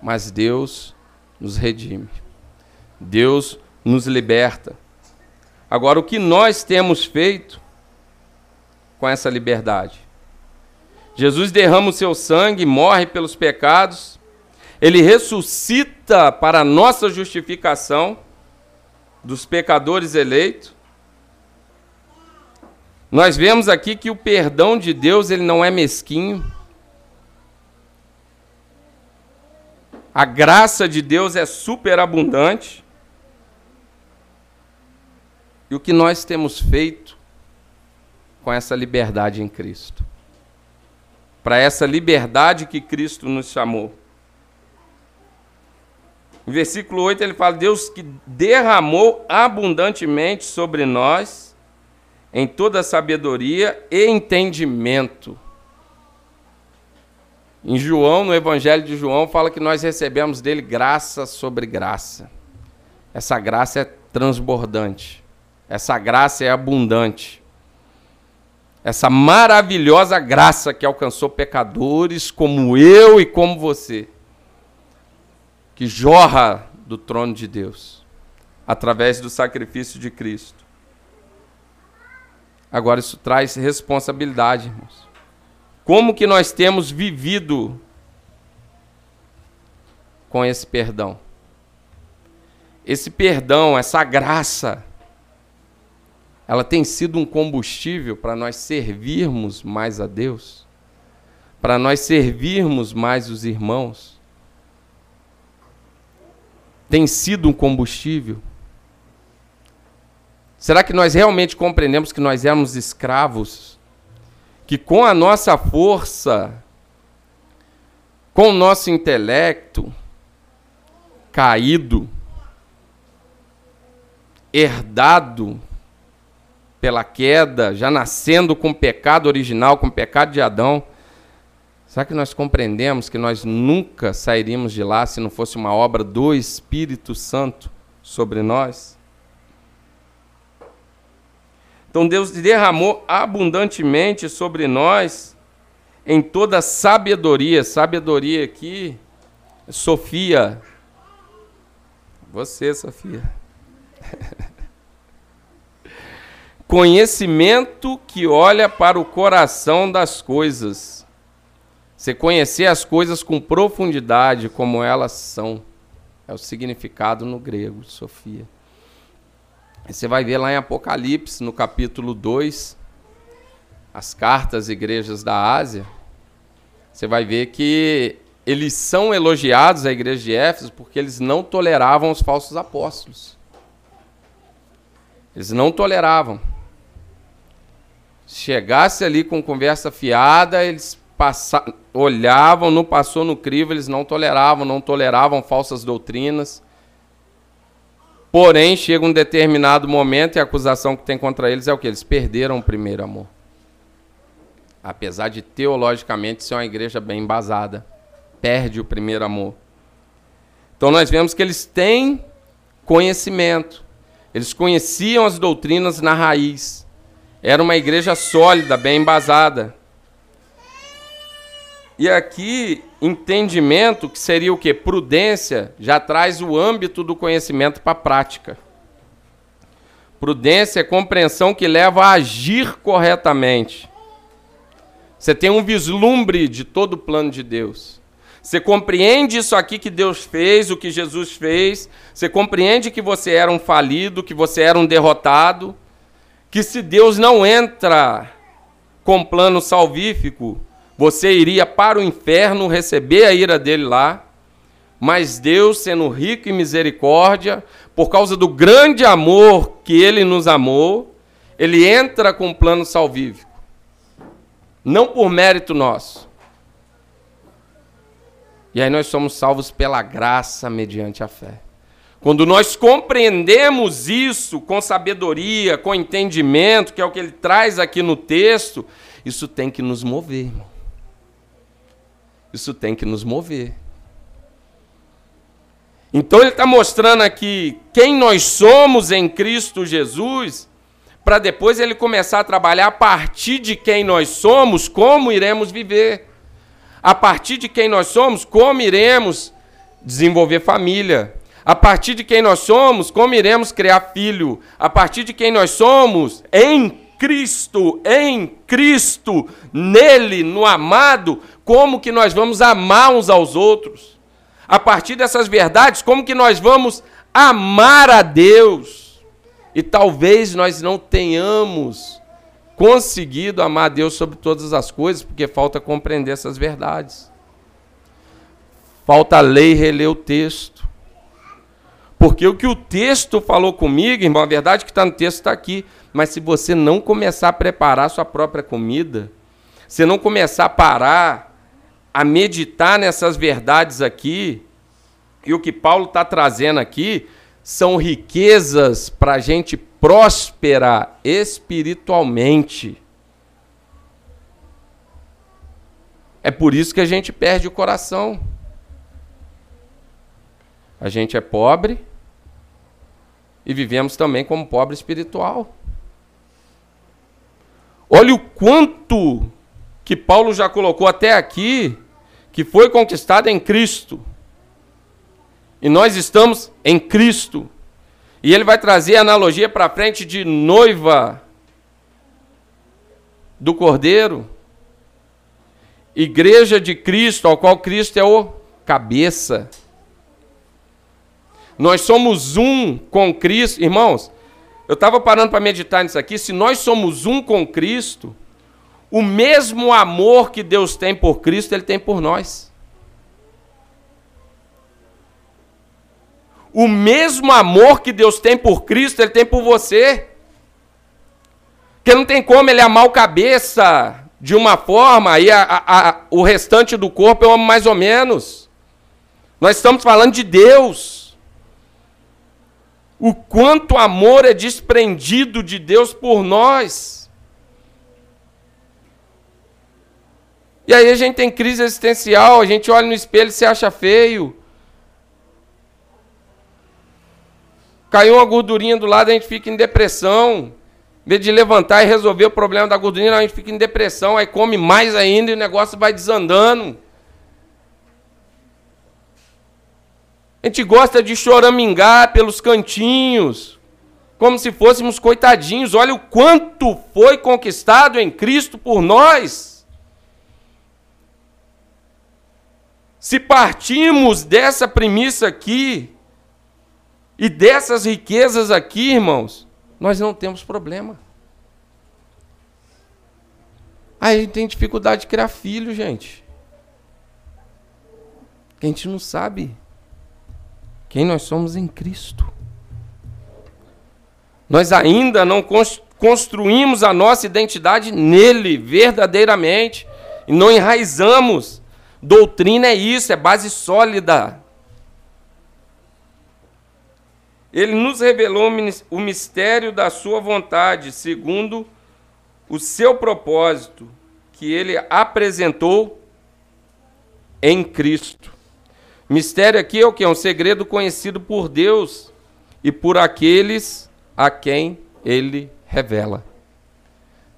Mas Deus nos redime. Deus nos liberta. Agora, o que nós temos feito com essa liberdade? Jesus derrama o seu sangue, morre pelos pecados, ele ressuscita para a nossa justificação dos pecadores eleitos. Nós vemos aqui que o perdão de Deus ele não é mesquinho. A graça de Deus é superabundante. E o que nós temos feito com essa liberdade em Cristo? Para essa liberdade que Cristo nos chamou. No versículo 8 ele fala: Deus que derramou abundantemente sobre nós em toda sabedoria e entendimento. Em João, no Evangelho de João, fala que nós recebemos dele graça sobre graça. Essa graça é transbordante. Essa graça é abundante. Essa maravilhosa graça que alcançou pecadores como eu e como você que jorra do trono de Deus, através do sacrifício de Cristo. Agora, isso traz responsabilidade, irmãos. Como que nós temos vivido com esse perdão? Esse perdão, essa graça, ela tem sido um combustível para nós servirmos mais a Deus, para nós servirmos mais os irmãos tem sido um combustível? Será que nós realmente compreendemos que nós éramos escravos? Que com a nossa força, com o nosso intelecto caído, herdado pela queda, já nascendo com o pecado original, com o pecado de Adão, Será que nós compreendemos que nós nunca sairíamos de lá se não fosse uma obra do Espírito Santo sobre nós? Então Deus derramou abundantemente sobre nós em toda sabedoria. Sabedoria aqui, Sofia. Você, Sofia. Conhecimento que olha para o coração das coisas você conhecer as coisas com profundidade, como elas são. É o significado no grego, Sofia. Você vai ver lá em Apocalipse, no capítulo 2, as cartas igrejas da Ásia. Você vai ver que eles são elogiados, a igreja de Éfeso, porque eles não toleravam os falsos apóstolos. Eles não toleravam. Chegasse ali com conversa fiada, eles passa, olhavam, não passou no crivo, eles não toleravam, não toleravam falsas doutrinas. Porém, chega um determinado momento e a acusação que tem contra eles é o que? Eles perderam o primeiro amor. Apesar de teologicamente ser uma igreja bem embasada, perde o primeiro amor. Então nós vemos que eles têm conhecimento. Eles conheciam as doutrinas na raiz. Era uma igreja sólida, bem embasada. E aqui, entendimento, que seria o que? Prudência, já traz o âmbito do conhecimento para a prática. Prudência é compreensão que leva a agir corretamente. Você tem um vislumbre de todo o plano de Deus. Você compreende isso aqui que Deus fez, o que Jesus fez. Você compreende que você era um falido, que você era um derrotado. Que se Deus não entra com plano salvífico, você iria para o inferno receber a ira dele lá, mas Deus, sendo rico em misericórdia, por causa do grande amor que ele nos amou, ele entra com plano salvífico. Não por mérito nosso. E aí nós somos salvos pela graça mediante a fé. Quando nós compreendemos isso com sabedoria, com entendimento, que é o que ele traz aqui no texto, isso tem que nos mover, irmão. Isso tem que nos mover. Então ele está mostrando aqui quem nós somos em Cristo Jesus, para depois ele começar a trabalhar a partir de quem nós somos, como iremos viver. A partir de quem nós somos, como iremos desenvolver família. A partir de quem nós somos, como iremos criar filho. A partir de quem nós somos, em Cristo, em Cristo, nele, no amado, como que nós vamos amar uns aos outros? A partir dessas verdades, como que nós vamos amar a Deus? E talvez nós não tenhamos conseguido amar a Deus sobre todas as coisas, porque falta compreender essas verdades. Falta ler e reler o texto. Porque o que o texto falou comigo, irmão, a verdade que está no texto está aqui. Mas se você não começar a preparar sua própria comida, se não começar a parar, a meditar nessas verdades aqui, e o que Paulo está trazendo aqui são riquezas para a gente prosperar espiritualmente. É por isso que a gente perde o coração. A gente é pobre e vivemos também como pobre espiritual. Olha o quanto que Paulo já colocou até aqui, que foi conquistado em Cristo. E nós estamos em Cristo. E ele vai trazer a analogia para frente de noiva do Cordeiro, igreja de Cristo, ao qual Cristo é o cabeça. Nós somos um com Cristo. Irmãos, eu estava parando para meditar nisso aqui. Se nós somos um com Cristo, o mesmo amor que Deus tem por Cristo, Ele tem por nós. O mesmo amor que Deus tem por Cristo, Ele tem por você. Porque não tem como Ele amar o cabeça de uma forma, e a, a, a, o restante do corpo eu amo mais ou menos. Nós estamos falando de Deus o quanto amor é desprendido de Deus por nós. E aí a gente tem crise existencial, a gente olha no espelho e se acha feio. Caiu uma gordurinha do lado, a gente fica em depressão. Em vez de levantar e resolver o problema da gordurinha, a gente fica em depressão, aí come mais ainda e o negócio vai desandando. A gente gosta de choramingar pelos cantinhos, como se fôssemos coitadinhos. Olha o quanto foi conquistado em Cristo por nós. Se partimos dessa premissa aqui, e dessas riquezas aqui, irmãos, nós não temos problema. Aí a gente tem dificuldade de criar filho, gente. Que a gente não sabe quem nós somos em Cristo. Nós ainda não construímos a nossa identidade nele, verdadeiramente, e não enraizamos. Doutrina é isso, é base sólida. Ele nos revelou o mistério da sua vontade, segundo o seu propósito, que ele apresentou em Cristo. Mistério aqui é o que? É um segredo conhecido por Deus e por aqueles a quem ele revela.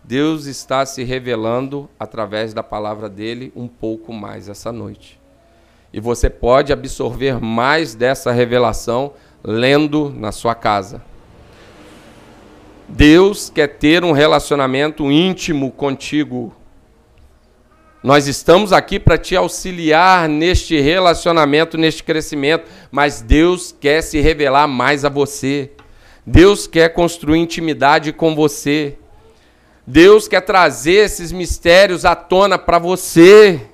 Deus está se revelando através da palavra dele um pouco mais essa noite. E você pode absorver mais dessa revelação lendo na sua casa. Deus quer ter um relacionamento íntimo contigo. Nós estamos aqui para te auxiliar neste relacionamento, neste crescimento, mas Deus quer se revelar mais a você. Deus quer construir intimidade com você. Deus quer trazer esses mistérios à tona para você.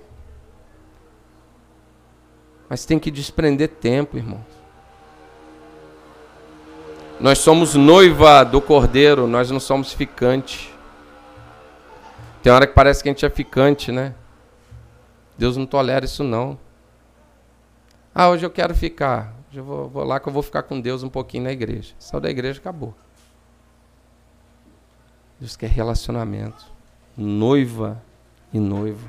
Mas tem que desprender tempo, irmão. Nós somos noiva do cordeiro, nós não somos ficante. Tem hora que parece que a gente é ficante, né? Deus não tolera isso não. Ah, hoje eu quero ficar. Hoje eu vou, vou lá que eu vou ficar com Deus um pouquinho na igreja. Saiu da igreja, acabou. Deus quer relacionamento. Noiva e noivo.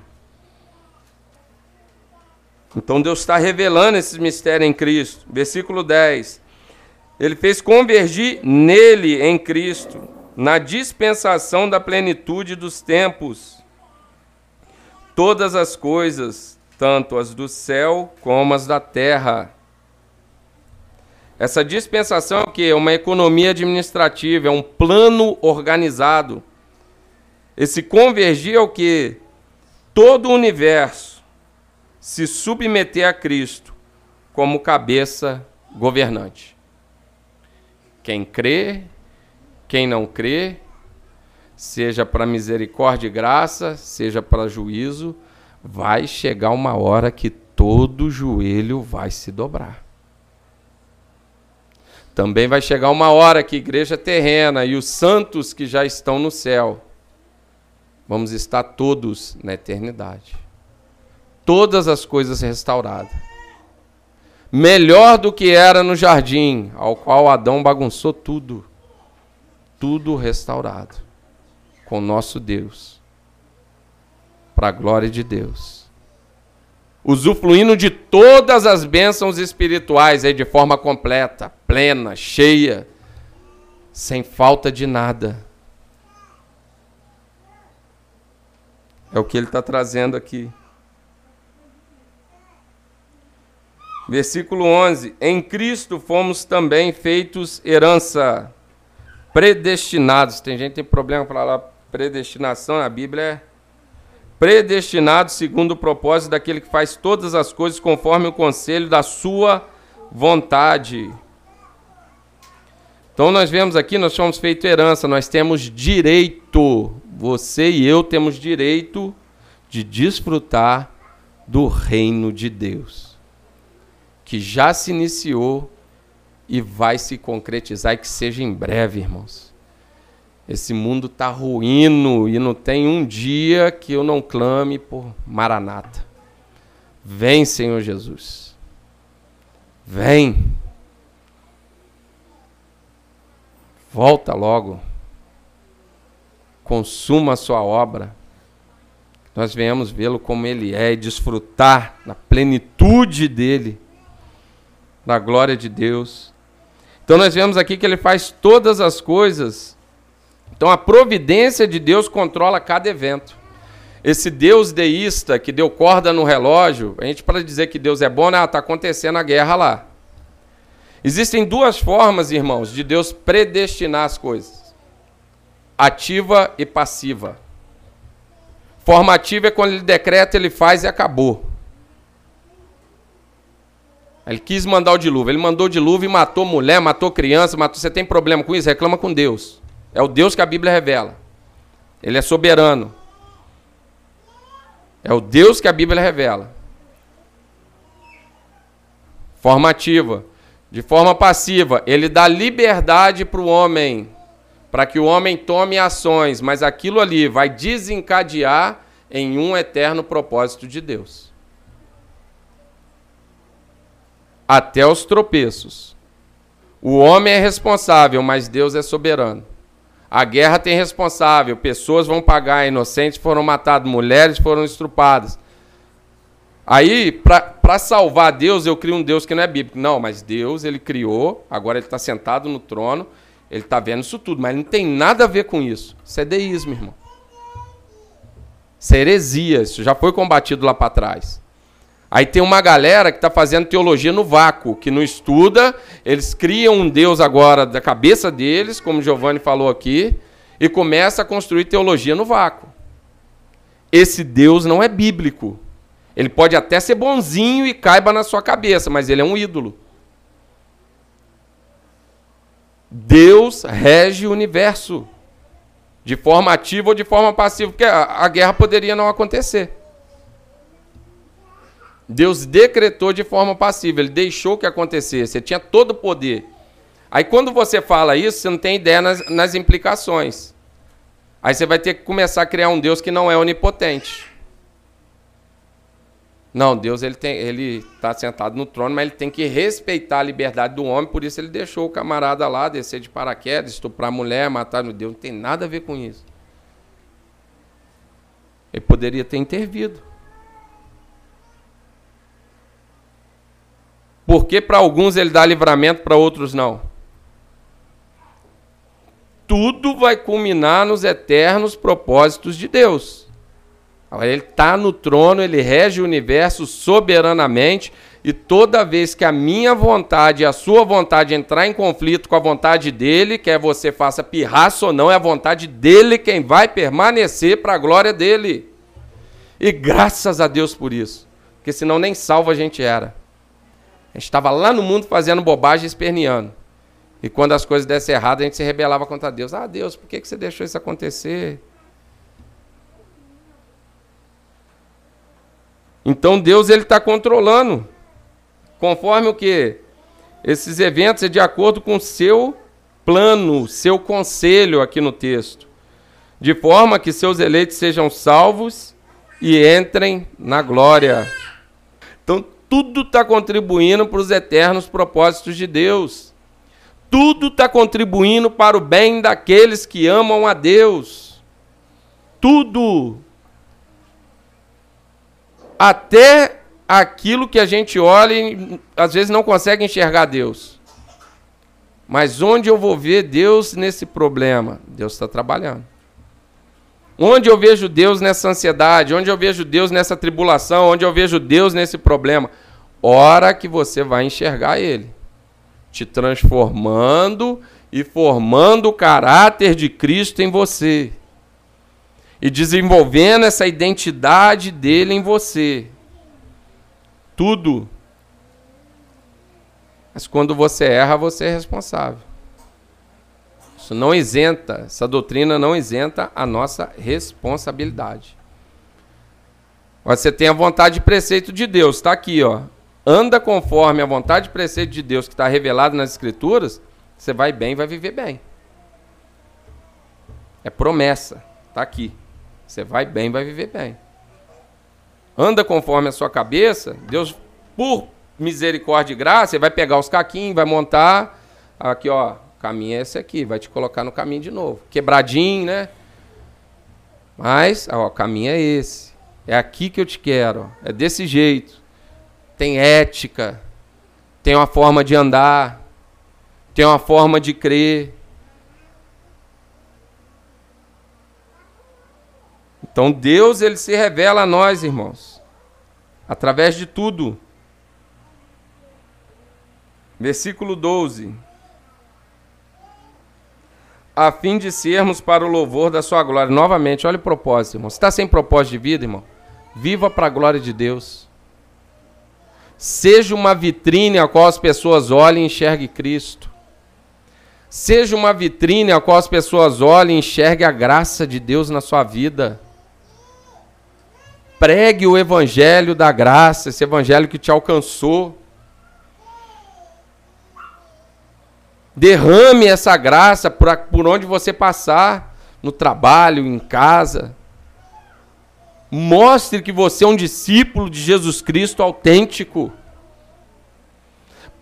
Então Deus está revelando esses mistérios em Cristo. Versículo 10. Ele fez convergir nele, em Cristo, na dispensação da plenitude dos tempos todas as coisas, tanto as do céu como as da terra. Essa dispensação é o que? É uma economia administrativa, é um plano organizado. Esse convergir é o que? Todo o universo se submeter a Cristo como cabeça governante. Quem crê, quem não crê, seja para misericórdia e graça, seja para juízo, vai chegar uma hora que todo joelho vai se dobrar. Também vai chegar uma hora que igreja terrena e os santos que já estão no céu, vamos estar todos na eternidade. Todas as coisas restauradas. Melhor do que era no jardim, ao qual Adão bagunçou tudo. Tudo restaurado. Com nosso Deus. Para a glória de Deus usufruindo de todas as bênçãos espirituais aí de forma completa, plena, cheia, sem falta de nada. É o que ele está trazendo aqui. Versículo 11: Em Cristo fomos também feitos herança, predestinados. Tem gente que tem problema para falar predestinação, a Bíblia é predestinado segundo o propósito daquele que faz todas as coisas conforme o conselho da sua vontade. Então nós vemos aqui, nós somos feito herança, nós temos direito, você e eu temos direito de desfrutar do reino de Deus, que já se iniciou e vai se concretizar e que seja em breve, irmãos. Esse mundo está ruindo e não tem um dia que eu não clame por Maranata. Vem, Senhor Jesus. Vem. Volta logo. Consuma a sua obra. Nós venhamos vê-lo como ele é e desfrutar na plenitude dele, na glória de Deus. Então nós vemos aqui que ele faz todas as coisas então a providência de Deus controla cada evento. Esse Deus deísta que deu corda no relógio, a gente para dizer que Deus é bom, né? está acontecendo a guerra lá. Existem duas formas, irmãos, de Deus predestinar as coisas: ativa e passiva. Forma ativa é quando ele decreta, ele faz e acabou. Ele quis mandar o dilúvio. Ele mandou o dilúvio e matou mulher, matou criança, matou. Você tem problema com isso? Reclama com Deus. É o Deus que a Bíblia revela. Ele é soberano. É o Deus que a Bíblia revela. Formativa. De forma passiva, ele dá liberdade para o homem, para que o homem tome ações, mas aquilo ali vai desencadear em um eterno propósito de Deus. Até os tropeços. O homem é responsável, mas Deus é soberano. A guerra tem responsável, pessoas vão pagar, inocentes foram matados, mulheres foram estrupadas. Aí, para salvar Deus, eu crio um Deus que não é bíblico. Não, mas Deus, ele criou, agora ele está sentado no trono, ele está vendo isso tudo, mas não tem nada a ver com isso. Isso é deísmo, irmão. Isso é heresia, isso já foi combatido lá para trás. Aí tem uma galera que está fazendo teologia no vácuo, que não estuda, eles criam um Deus agora da cabeça deles, como Giovanni falou aqui, e começa a construir teologia no vácuo. Esse Deus não é bíblico. Ele pode até ser bonzinho e caiba na sua cabeça, mas ele é um ídolo. Deus rege o universo, de forma ativa ou de forma passiva, porque a guerra poderia não acontecer. Deus decretou de forma passiva, ele deixou que acontecesse, ele tinha todo o poder. Aí quando você fala isso, você não tem ideia nas, nas implicações. Aí você vai ter que começar a criar um Deus que não é onipotente. Não, Deus ele tem, ele está sentado no trono, mas ele tem que respeitar a liberdade do homem, por isso ele deixou o camarada lá descer de paraquedas, estuprar a mulher, matar no Deus, não tem nada a ver com isso. Ele poderia ter intervido. Por que para alguns ele dá livramento, para outros não? Tudo vai culminar nos eternos propósitos de Deus. Ele está no trono, ele rege o universo soberanamente, e toda vez que a minha vontade e a sua vontade entrar em conflito com a vontade dele, quer você faça pirraça ou não, é a vontade dele quem vai permanecer para a glória dele. E graças a Deus por isso, porque senão nem salvo a gente era. A gente estava lá no mundo fazendo bobagem esperneando. E quando as coisas dessem errado, a gente se rebelava contra Deus. Ah, Deus, por que, que você deixou isso acontecer? Então Deus ele está controlando. Conforme o que? Esses eventos é de acordo com o seu plano, seu conselho aqui no texto, de forma que seus eleitos sejam salvos e entrem na glória. Então, tudo está contribuindo para os eternos propósitos de Deus. Tudo está contribuindo para o bem daqueles que amam a Deus. Tudo. Até aquilo que a gente olha e às vezes não consegue enxergar Deus. Mas onde eu vou ver Deus nesse problema? Deus está trabalhando. Onde eu vejo Deus nessa ansiedade? Onde eu vejo Deus nessa tribulação? Onde eu vejo Deus nesse problema? Hora que você vai enxergar Ele, te transformando e formando o caráter de Cristo em você, e desenvolvendo essa identidade dele em você. Tudo. Mas quando você erra, você é responsável. Isso não isenta, essa doutrina não isenta a nossa responsabilidade. Você tem a vontade e preceito de Deus, está aqui, ó. Anda conforme a vontade e preceito de Deus que está revelado nas Escrituras, você vai bem, vai viver bem. É promessa, está aqui. Você vai bem, vai viver bem. Anda conforme a sua cabeça, Deus, por misericórdia e graça, vai pegar os caquinhos, vai montar. Aqui, ó, caminho é esse aqui, vai te colocar no caminho de novo. Quebradinho, né? Mas, ó, o caminho é esse. É aqui que eu te quero, é desse jeito. Tem ética, tem uma forma de andar, tem uma forma de crer. Então Deus ele se revela a nós, irmãos, através de tudo. Versículo 12. A fim de sermos para o louvor da sua glória. Novamente, olha o propósito, irmão. Você está sem propósito de vida, irmão? Viva para a glória de Deus. Seja uma vitrine a qual as pessoas olhem e enxerguem Cristo. Seja uma vitrine a qual as pessoas olhem e enxerguem a graça de Deus na sua vida. Pregue o evangelho da graça, esse evangelho que te alcançou. Derrame essa graça por, por onde você passar, no trabalho, em casa. Mostre que você é um discípulo de Jesus Cristo autêntico.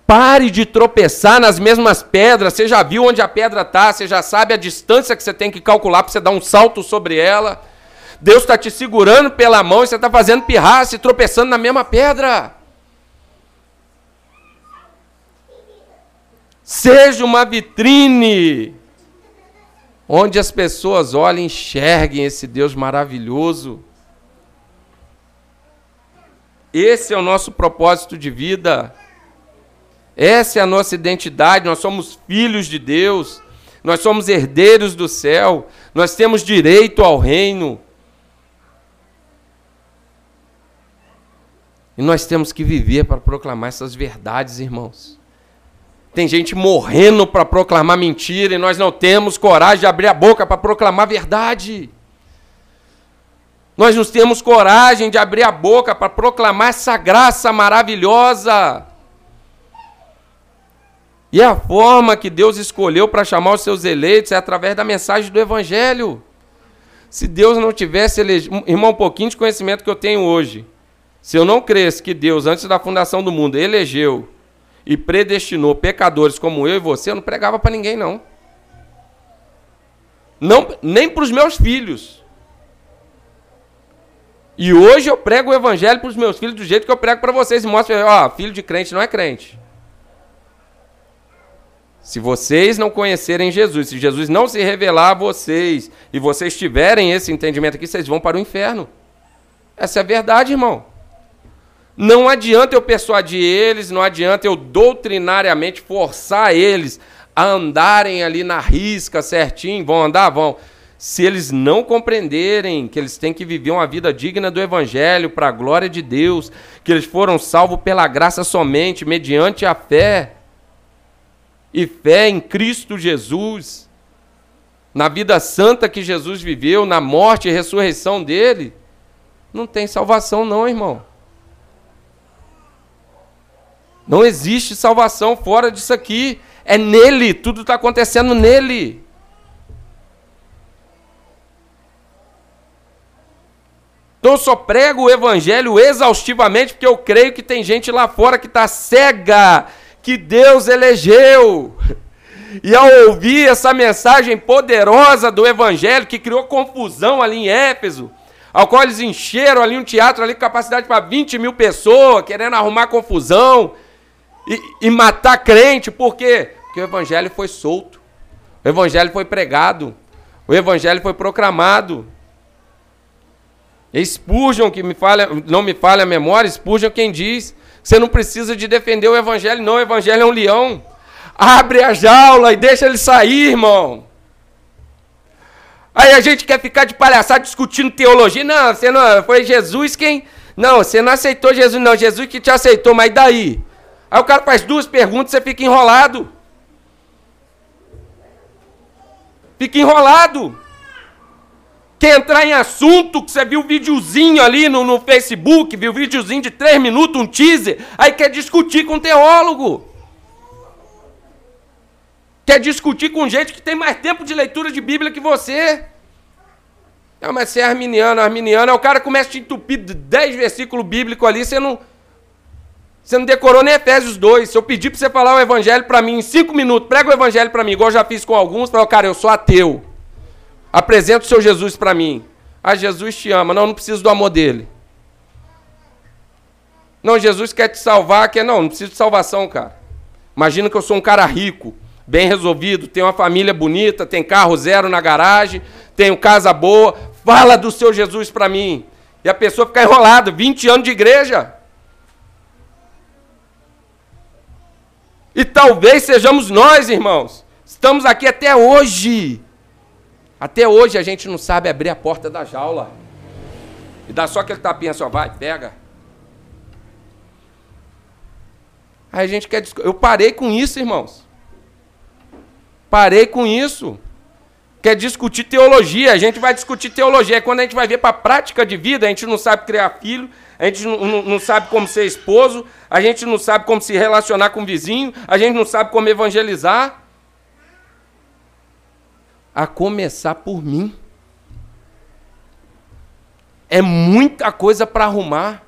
Pare de tropeçar nas mesmas pedras. Você já viu onde a pedra está, você já sabe a distância que você tem que calcular para você dar um salto sobre ela. Deus está te segurando pela mão e você está fazendo pirraça e tropeçando na mesma pedra. Seja uma vitrine onde as pessoas olhem e enxerguem esse Deus maravilhoso. Esse é o nosso propósito de vida. Essa é a nossa identidade. Nós somos filhos de Deus. Nós somos herdeiros do céu. Nós temos direito ao reino. E nós temos que viver para proclamar essas verdades, irmãos. Tem gente morrendo para proclamar mentira e nós não temos coragem de abrir a boca para proclamar verdade. Nós não temos coragem de abrir a boca para proclamar essa graça maravilhosa. E a forma que Deus escolheu para chamar os seus eleitos é através da mensagem do Evangelho. Se Deus não tivesse elegido. Irmão, um pouquinho de conhecimento que eu tenho hoje. Se eu não cresce que Deus, antes da fundação do mundo, elegeu e predestinou pecadores como eu e você, eu não pregava para ninguém, não. não nem para os meus filhos. E hoje eu prego o evangelho para os meus filhos do jeito que eu prego para vocês e mostro, ó, filho de crente não é crente. Se vocês não conhecerem Jesus, se Jesus não se revelar a vocês e vocês tiverem esse entendimento aqui, vocês vão para o inferno. Essa é a verdade, irmão. Não adianta eu persuadir eles, não adianta eu doutrinariamente forçar eles a andarem ali na risca certinho, vão andar, vão. Se eles não compreenderem que eles têm que viver uma vida digna do Evangelho, para a glória de Deus, que eles foram salvos pela graça somente, mediante a fé, e fé em Cristo Jesus, na vida santa que Jesus viveu, na morte e ressurreição dele, não tem salvação, não, irmão. Não existe salvação fora disso aqui. É nele, tudo está acontecendo nele. Então eu só prego o evangelho exaustivamente porque eu creio que tem gente lá fora que está cega, que Deus elegeu. E ao ouvir essa mensagem poderosa do evangelho que criou confusão ali em Éfeso, ao qual eles encheram ali um teatro ali com capacidade para 20 mil pessoas, querendo arrumar confusão e, e matar crente, por quê? Porque o evangelho foi solto, o evangelho foi pregado, o evangelho foi proclamado. Spurgeon, que me fala, não me fale a memória, Spurgeon quem diz, você não precisa de defender o evangelho, não, o evangelho é um leão. Abre a jaula e deixa ele sair, irmão. Aí a gente quer ficar de palhaçada discutindo teologia. Não, você não, foi Jesus quem. Não, você não aceitou Jesus, não. Jesus que te aceitou, mas daí? Aí o cara faz duas perguntas e você fica enrolado. Fica enrolado. Quer entrar em assunto, que você viu videozinho ali no, no Facebook, viu videozinho de três minutos, um teaser, aí quer discutir com um teólogo. Quer discutir com gente que tem mais tempo de leitura de Bíblia que você. Não, mas você é arminiano, arminiano, aí o cara começa a te entupir dez versículos bíblicos ali, você não. Você não decorou nem Efésios 2. Se eu pedir para você falar o evangelho para mim em cinco minutos, prega o evangelho para mim, igual eu já fiz com alguns, fala, cara, eu sou ateu. Apresenta o seu Jesus para mim. Ah, Jesus te ama. Não, não preciso do amor dele. Não, Jesus quer te salvar, quer não, não preciso de salvação, cara. Imagina que eu sou um cara rico, bem resolvido, tenho uma família bonita, tem carro zero na garagem, tenho casa boa. Fala do seu Jesus para mim. E a pessoa fica enrolada, 20 anos de igreja. E talvez sejamos nós, irmãos. Estamos aqui até hoje até hoje a gente não sabe abrir a porta da jaula. E dá só aquele tapinha só, vai, pega. Aí a gente quer. Eu parei com isso, irmãos. Parei com isso. Quer discutir teologia. A gente vai discutir teologia. É quando a gente vai ver para a prática de vida, a gente não sabe criar filho, a gente não, não, sabe como ser esposo, a gente não sabe como se relacionar com o vizinho, a gente não sabe como evangelizar a começar por mim. É muita coisa para arrumar.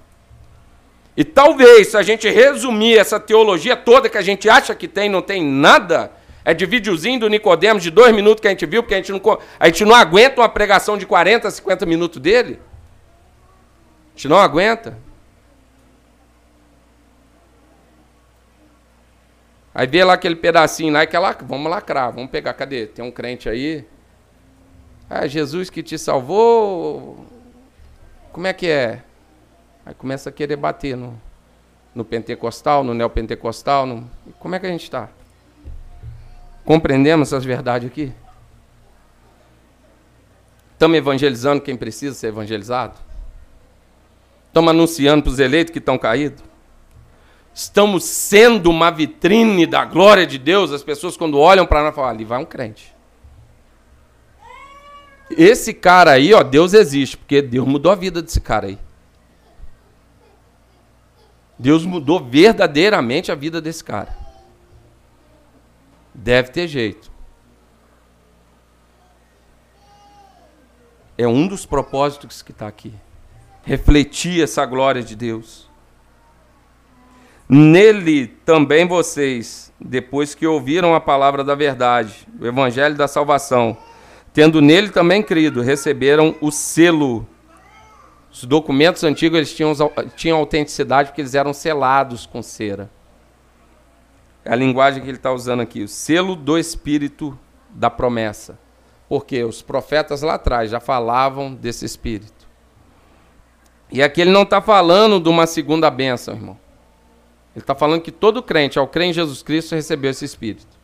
E talvez, se a gente resumir essa teologia toda que a gente acha que tem, não tem nada, é de videozinho do Nicodemos de dois minutos que a gente viu, porque a gente, não, a gente não aguenta uma pregação de 40, 50 minutos dele. A gente não aguenta. Aí vê lá aquele pedacinho lá, que ela, vamos lacrar, vamos pegar, cadê? Tem um crente aí. Ah, Jesus que te salvou. Como é que é? Aí começa a querer bater no, no pentecostal, no neopentecostal. No... Como é que a gente está? Compreendemos essas verdades aqui? Estamos evangelizando quem precisa ser evangelizado? Estamos anunciando para os eleitos que estão caídos? Estamos sendo uma vitrine da glória de Deus. As pessoas, quando olham para nós, falam: ali vai um crente. Esse cara aí, ó, Deus existe, porque Deus mudou a vida desse cara aí. Deus mudou verdadeiramente a vida desse cara. Deve ter jeito. É um dos propósitos que está aqui. Refletir essa glória de Deus. Nele também vocês, depois que ouviram a palavra da verdade, o evangelho da salvação, tendo nele também crido, receberam o selo. Os documentos antigos eles tinham, tinham autenticidade porque eles eram selados com cera. É a linguagem que ele está usando aqui, o selo do Espírito da promessa. Porque os profetas lá atrás já falavam desse Espírito. E aqui ele não está falando de uma segunda bênção, irmão. Ele está falando que todo crente, ao crer em Jesus Cristo, recebeu esse Espírito.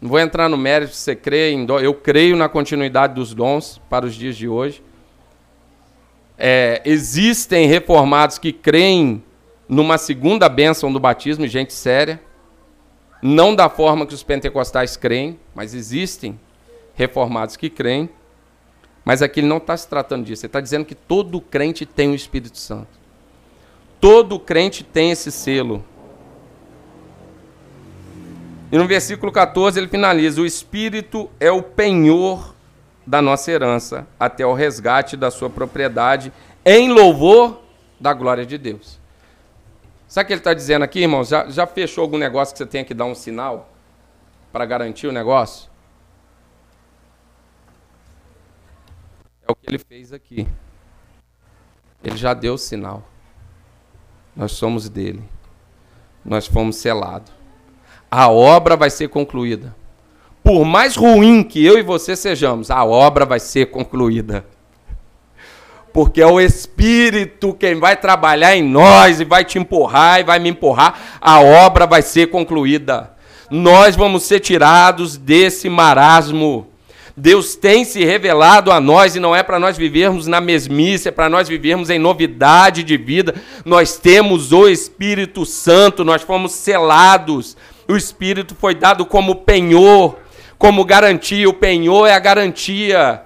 Não vou entrar no mérito se você crê em dom. Eu creio na continuidade dos dons para os dias de hoje. É, existem reformados que creem numa segunda bênção do batismo, gente séria. Não da forma que os pentecostais creem, mas existem reformados que creem. Mas aqui ele não está se tratando disso. Ele está dizendo que todo crente tem o Espírito Santo. Todo crente tem esse selo. E no versículo 14 ele finaliza: O Espírito é o penhor da nossa herança, até o resgate da sua propriedade, em louvor da glória de Deus. Sabe o que ele está dizendo aqui, irmãos? Já, já fechou algum negócio que você tenha que dar um sinal para garantir o negócio? É o que ele fez aqui. Ele já deu o sinal. Nós somos dele. Nós fomos selados. A obra vai ser concluída. Por mais ruim que eu e você sejamos, a obra vai ser concluída. Porque é o Espírito quem vai trabalhar em nós e vai te empurrar e vai me empurrar, a obra vai ser concluída. Nós vamos ser tirados desse marasmo. Deus tem se revelado a nós e não é para nós vivermos na mesmice, é para nós vivermos em novidade de vida. Nós temos o Espírito Santo, nós fomos selados. O Espírito foi dado como penhor, como garantia. O penhor é a garantia.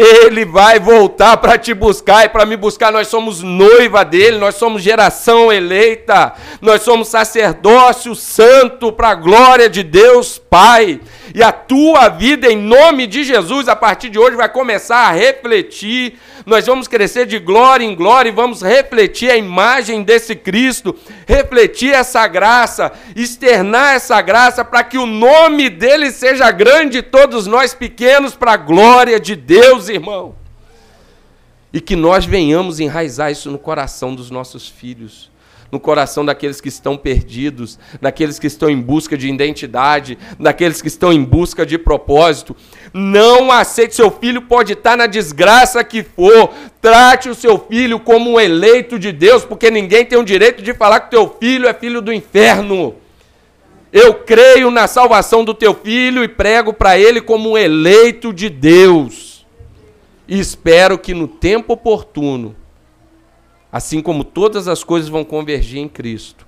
Ele vai voltar para te buscar e para me buscar. Nós somos noiva dele, nós somos geração eleita, nós somos sacerdócio santo para a glória de Deus Pai. E a tua vida, em nome de Jesus, a partir de hoje vai começar a refletir. Nós vamos crescer de glória em glória e vamos refletir a imagem desse Cristo, refletir essa graça, externar essa graça para que o nome dele seja grande, todos nós pequenos, para a glória de Deus, irmão. E que nós venhamos enraizar isso no coração dos nossos filhos no coração daqueles que estão perdidos, daqueles que estão em busca de identidade, daqueles que estão em busca de propósito. Não aceite, seu filho pode estar na desgraça que for. Trate o seu filho como um eleito de Deus, porque ninguém tem o direito de falar que teu filho é filho do inferno. Eu creio na salvação do teu filho e prego para ele como um eleito de Deus. E espero que no tempo oportuno assim como todas as coisas vão convergir em Cristo,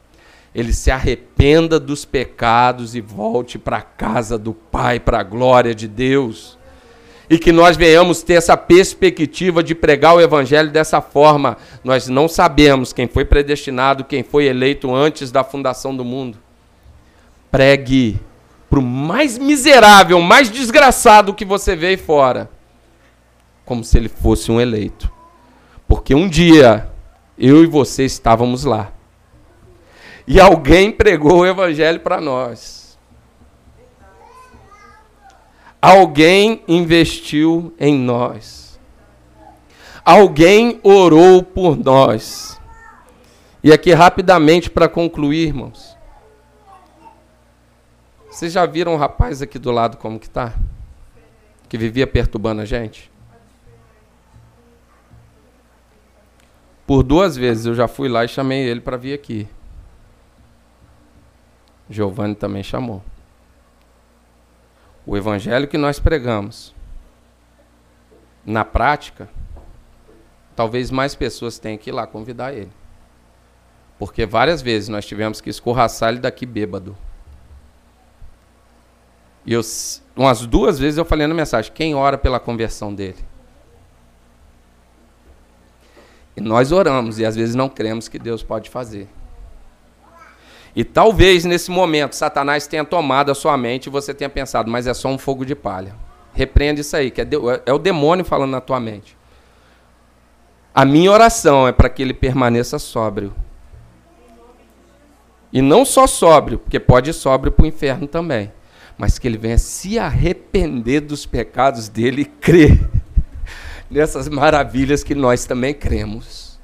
ele se arrependa dos pecados e volte para a casa do Pai, para a glória de Deus. E que nós venhamos ter essa perspectiva de pregar o Evangelho dessa forma. Nós não sabemos quem foi predestinado, quem foi eleito antes da fundação do mundo. Pregue para o mais miserável, mais desgraçado que você vê aí fora, como se ele fosse um eleito. Porque um dia eu e você estávamos lá. E alguém pregou o evangelho para nós. Alguém investiu em nós. Alguém orou por nós. E aqui rapidamente para concluir, irmãos. Vocês já viram o rapaz aqui do lado como que tá? Que vivia perturbando a gente? Por duas vezes eu já fui lá e chamei ele para vir aqui. Giovanni também chamou. O evangelho que nós pregamos, na prática, talvez mais pessoas tenham que ir lá convidar ele. Porque várias vezes nós tivemos que escorraçar ele daqui bêbado. E eu, umas duas vezes eu falei na mensagem: quem ora pela conversão dele? E nós oramos e às vezes não cremos que Deus pode fazer. E talvez nesse momento Satanás tenha tomado a sua mente e você tenha pensado, mas é só um fogo de palha. Repreende isso aí, que é, é o demônio falando na tua mente. A minha oração é para que ele permaneça sóbrio. E não só sóbrio, porque pode ir sóbrio para o inferno também. Mas que ele venha se arrepender dos pecados dele e crer nessas maravilhas que nós também cremos.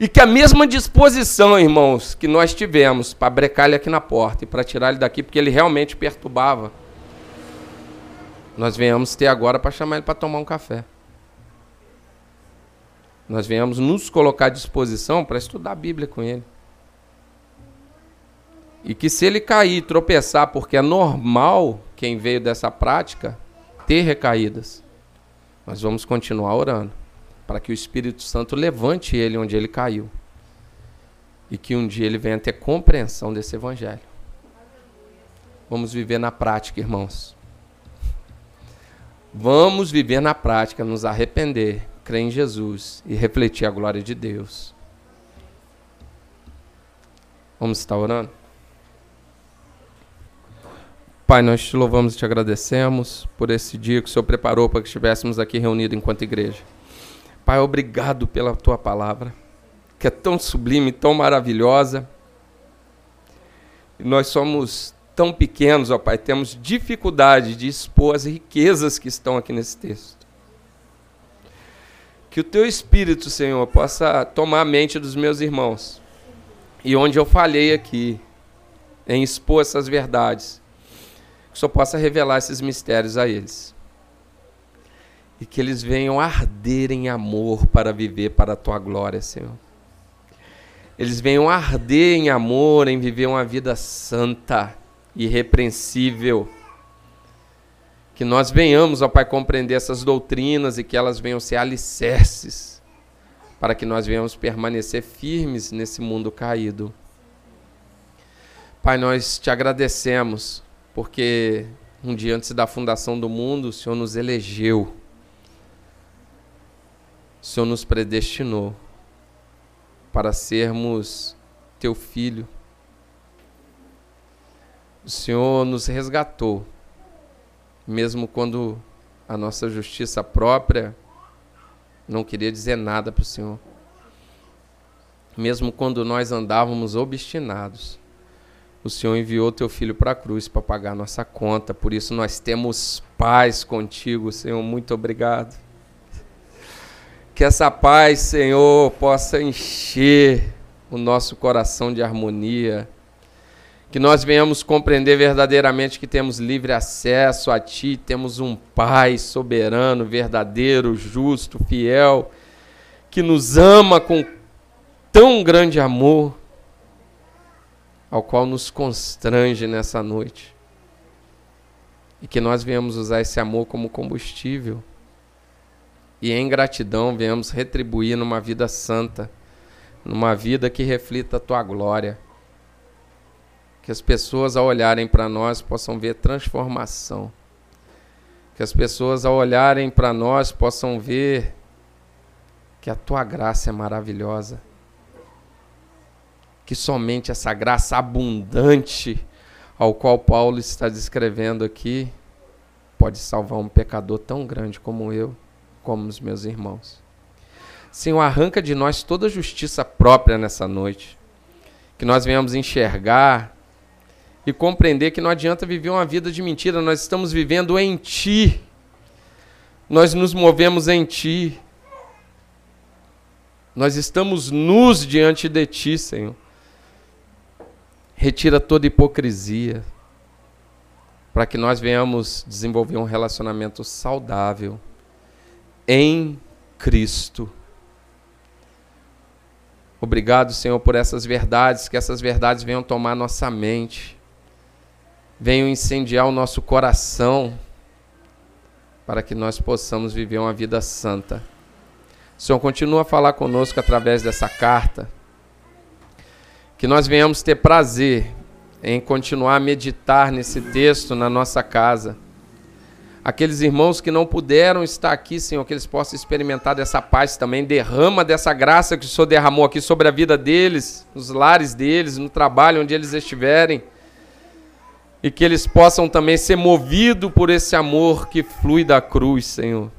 E que a mesma disposição, irmãos, que nós tivemos para brecar ele aqui na porta e para tirar ele daqui, porque ele realmente perturbava, nós venhamos ter agora para chamar ele para tomar um café. Nós venhamos nos colocar à disposição para estudar a Bíblia com ele. E que se ele cair, tropeçar, porque é normal quem veio dessa prática, ter recaídas. Nós vamos continuar orando para que o Espírito Santo levante ele onde ele caiu. E que um dia ele venha ter compreensão desse evangelho. Vamos viver na prática, irmãos. Vamos viver na prática, nos arrepender, crer em Jesus e refletir a glória de Deus. Vamos estar orando? Pai, nós te louvamos e te agradecemos por esse dia que o Senhor preparou para que estivéssemos aqui reunidos enquanto igreja. Pai, obrigado pela tua palavra, que é tão sublime, tão maravilhosa. E nós somos tão pequenos, ó Pai, temos dificuldade de expor as riquezas que estão aqui nesse texto. Que o teu Espírito, Senhor, possa tomar a mente dos meus irmãos. E onde eu falhei aqui, em expor essas verdades, que o Senhor possa revelar esses mistérios a eles. E que eles venham arder em amor para viver para a tua glória, Senhor. Eles venham arder em amor, em viver uma vida santa, irrepreensível que nós venhamos, ó Pai, compreender essas doutrinas e que elas venham ser alicerces para que nós venhamos permanecer firmes nesse mundo caído. Pai, nós te agradecemos porque um dia antes da fundação do mundo, o Senhor nos elegeu. O Senhor nos predestinou para sermos teu filho. O Senhor nos resgatou mesmo quando a nossa justiça própria não queria dizer nada para o Senhor. Mesmo quando nós andávamos obstinados, o Senhor enviou teu filho para a cruz para pagar nossa conta. Por isso nós temos paz contigo, Senhor. Muito obrigado. Que essa paz, Senhor, possa encher o nosso coração de harmonia, que nós venhamos compreender verdadeiramente que temos livre acesso a Ti, temos um Pai soberano, verdadeiro, justo, fiel, que nos ama com tão grande amor, ao qual nos constrange nessa noite. E que nós venhamos usar esse amor como combustível. E em gratidão venhamos retribuir numa vida santa, numa vida que reflita a tua glória que as pessoas, ao olharem para nós, possam ver transformação. Que as pessoas, ao olharem para nós, possam ver que a tua graça é maravilhosa. Que somente essa graça abundante, ao qual Paulo está descrevendo aqui, pode salvar um pecador tão grande como eu, como os meus irmãos. Senhor, arranca de nós toda justiça própria nessa noite. Que nós venhamos enxergar e compreender que não adianta viver uma vida de mentira, nós estamos vivendo em Ti. Nós nos movemos em Ti. Nós estamos nus diante de Ti, Senhor. Retira toda hipocrisia, para que nós venhamos desenvolver um relacionamento saudável em Cristo. Obrigado, Senhor, por essas verdades, que essas verdades venham tomar nossa mente venham incendiar o nosso coração para que nós possamos viver uma vida santa. Senhor continua a falar conosco através dessa carta. Que nós venhamos ter prazer em continuar a meditar nesse texto na nossa casa. Aqueles irmãos que não puderam estar aqui, Senhor, que eles possam experimentar dessa paz também. Derrama dessa graça que o Senhor derramou aqui sobre a vida deles, nos lares deles, no trabalho onde eles estiverem e que eles possam também ser movidos por esse amor que flui da cruz, Senhor.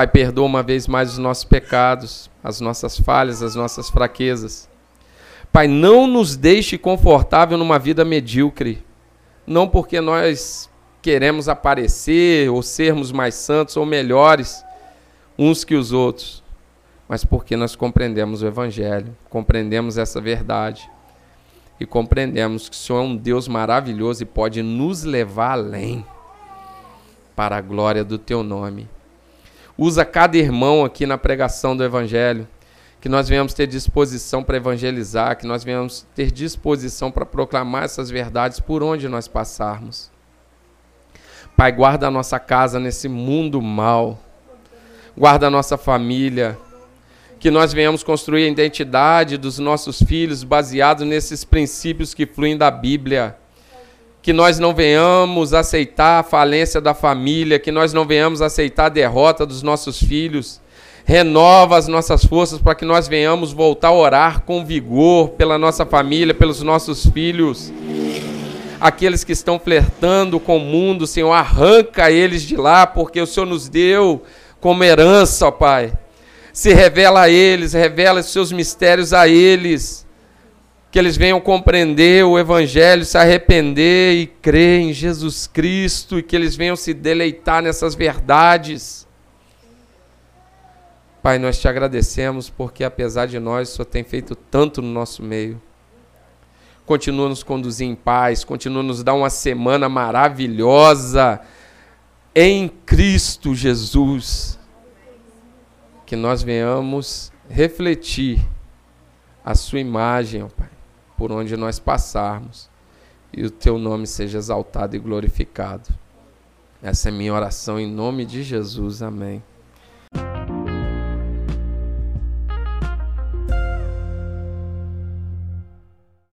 Pai, perdoa uma vez mais os nossos pecados, as nossas falhas, as nossas fraquezas. Pai, não nos deixe confortável numa vida medíocre, não porque nós queremos aparecer ou sermos mais santos ou melhores uns que os outros, mas porque nós compreendemos o Evangelho, compreendemos essa verdade e compreendemos que o Senhor é um Deus maravilhoso e pode nos levar além para a glória do teu nome. Usa cada irmão aqui na pregação do evangelho, que nós venhamos ter disposição para evangelizar, que nós venhamos ter disposição para proclamar essas verdades por onde nós passarmos. Pai, guarda a nossa casa nesse mundo mal. Guarda a nossa família que nós venhamos construir a identidade dos nossos filhos baseado nesses princípios que fluem da Bíblia. Que nós não venhamos aceitar a falência da família, que nós não venhamos aceitar a derrota dos nossos filhos. Renova as nossas forças para que nós venhamos voltar a orar com vigor pela nossa família, pelos nossos filhos. aqueles que estão flertando com o mundo, Senhor, arranca eles de lá, porque o Senhor nos deu como herança, ó Pai. Se revela a eles, revela os seus mistérios a eles, que eles venham compreender o Evangelho, se arrepender e crer em Jesus Cristo, e que eles venham se deleitar nessas verdades. Pai, nós te agradecemos porque, apesar de nós, o Senhor tem feito tanto no nosso meio. Continua nos conduzir em paz, continua nos dar uma semana maravilhosa em Cristo Jesus. Que nós venhamos refletir a Sua imagem, ó Pai, por onde nós passarmos, e o teu nome seja exaltado e glorificado. Essa é minha oração em nome de Jesus. Amém.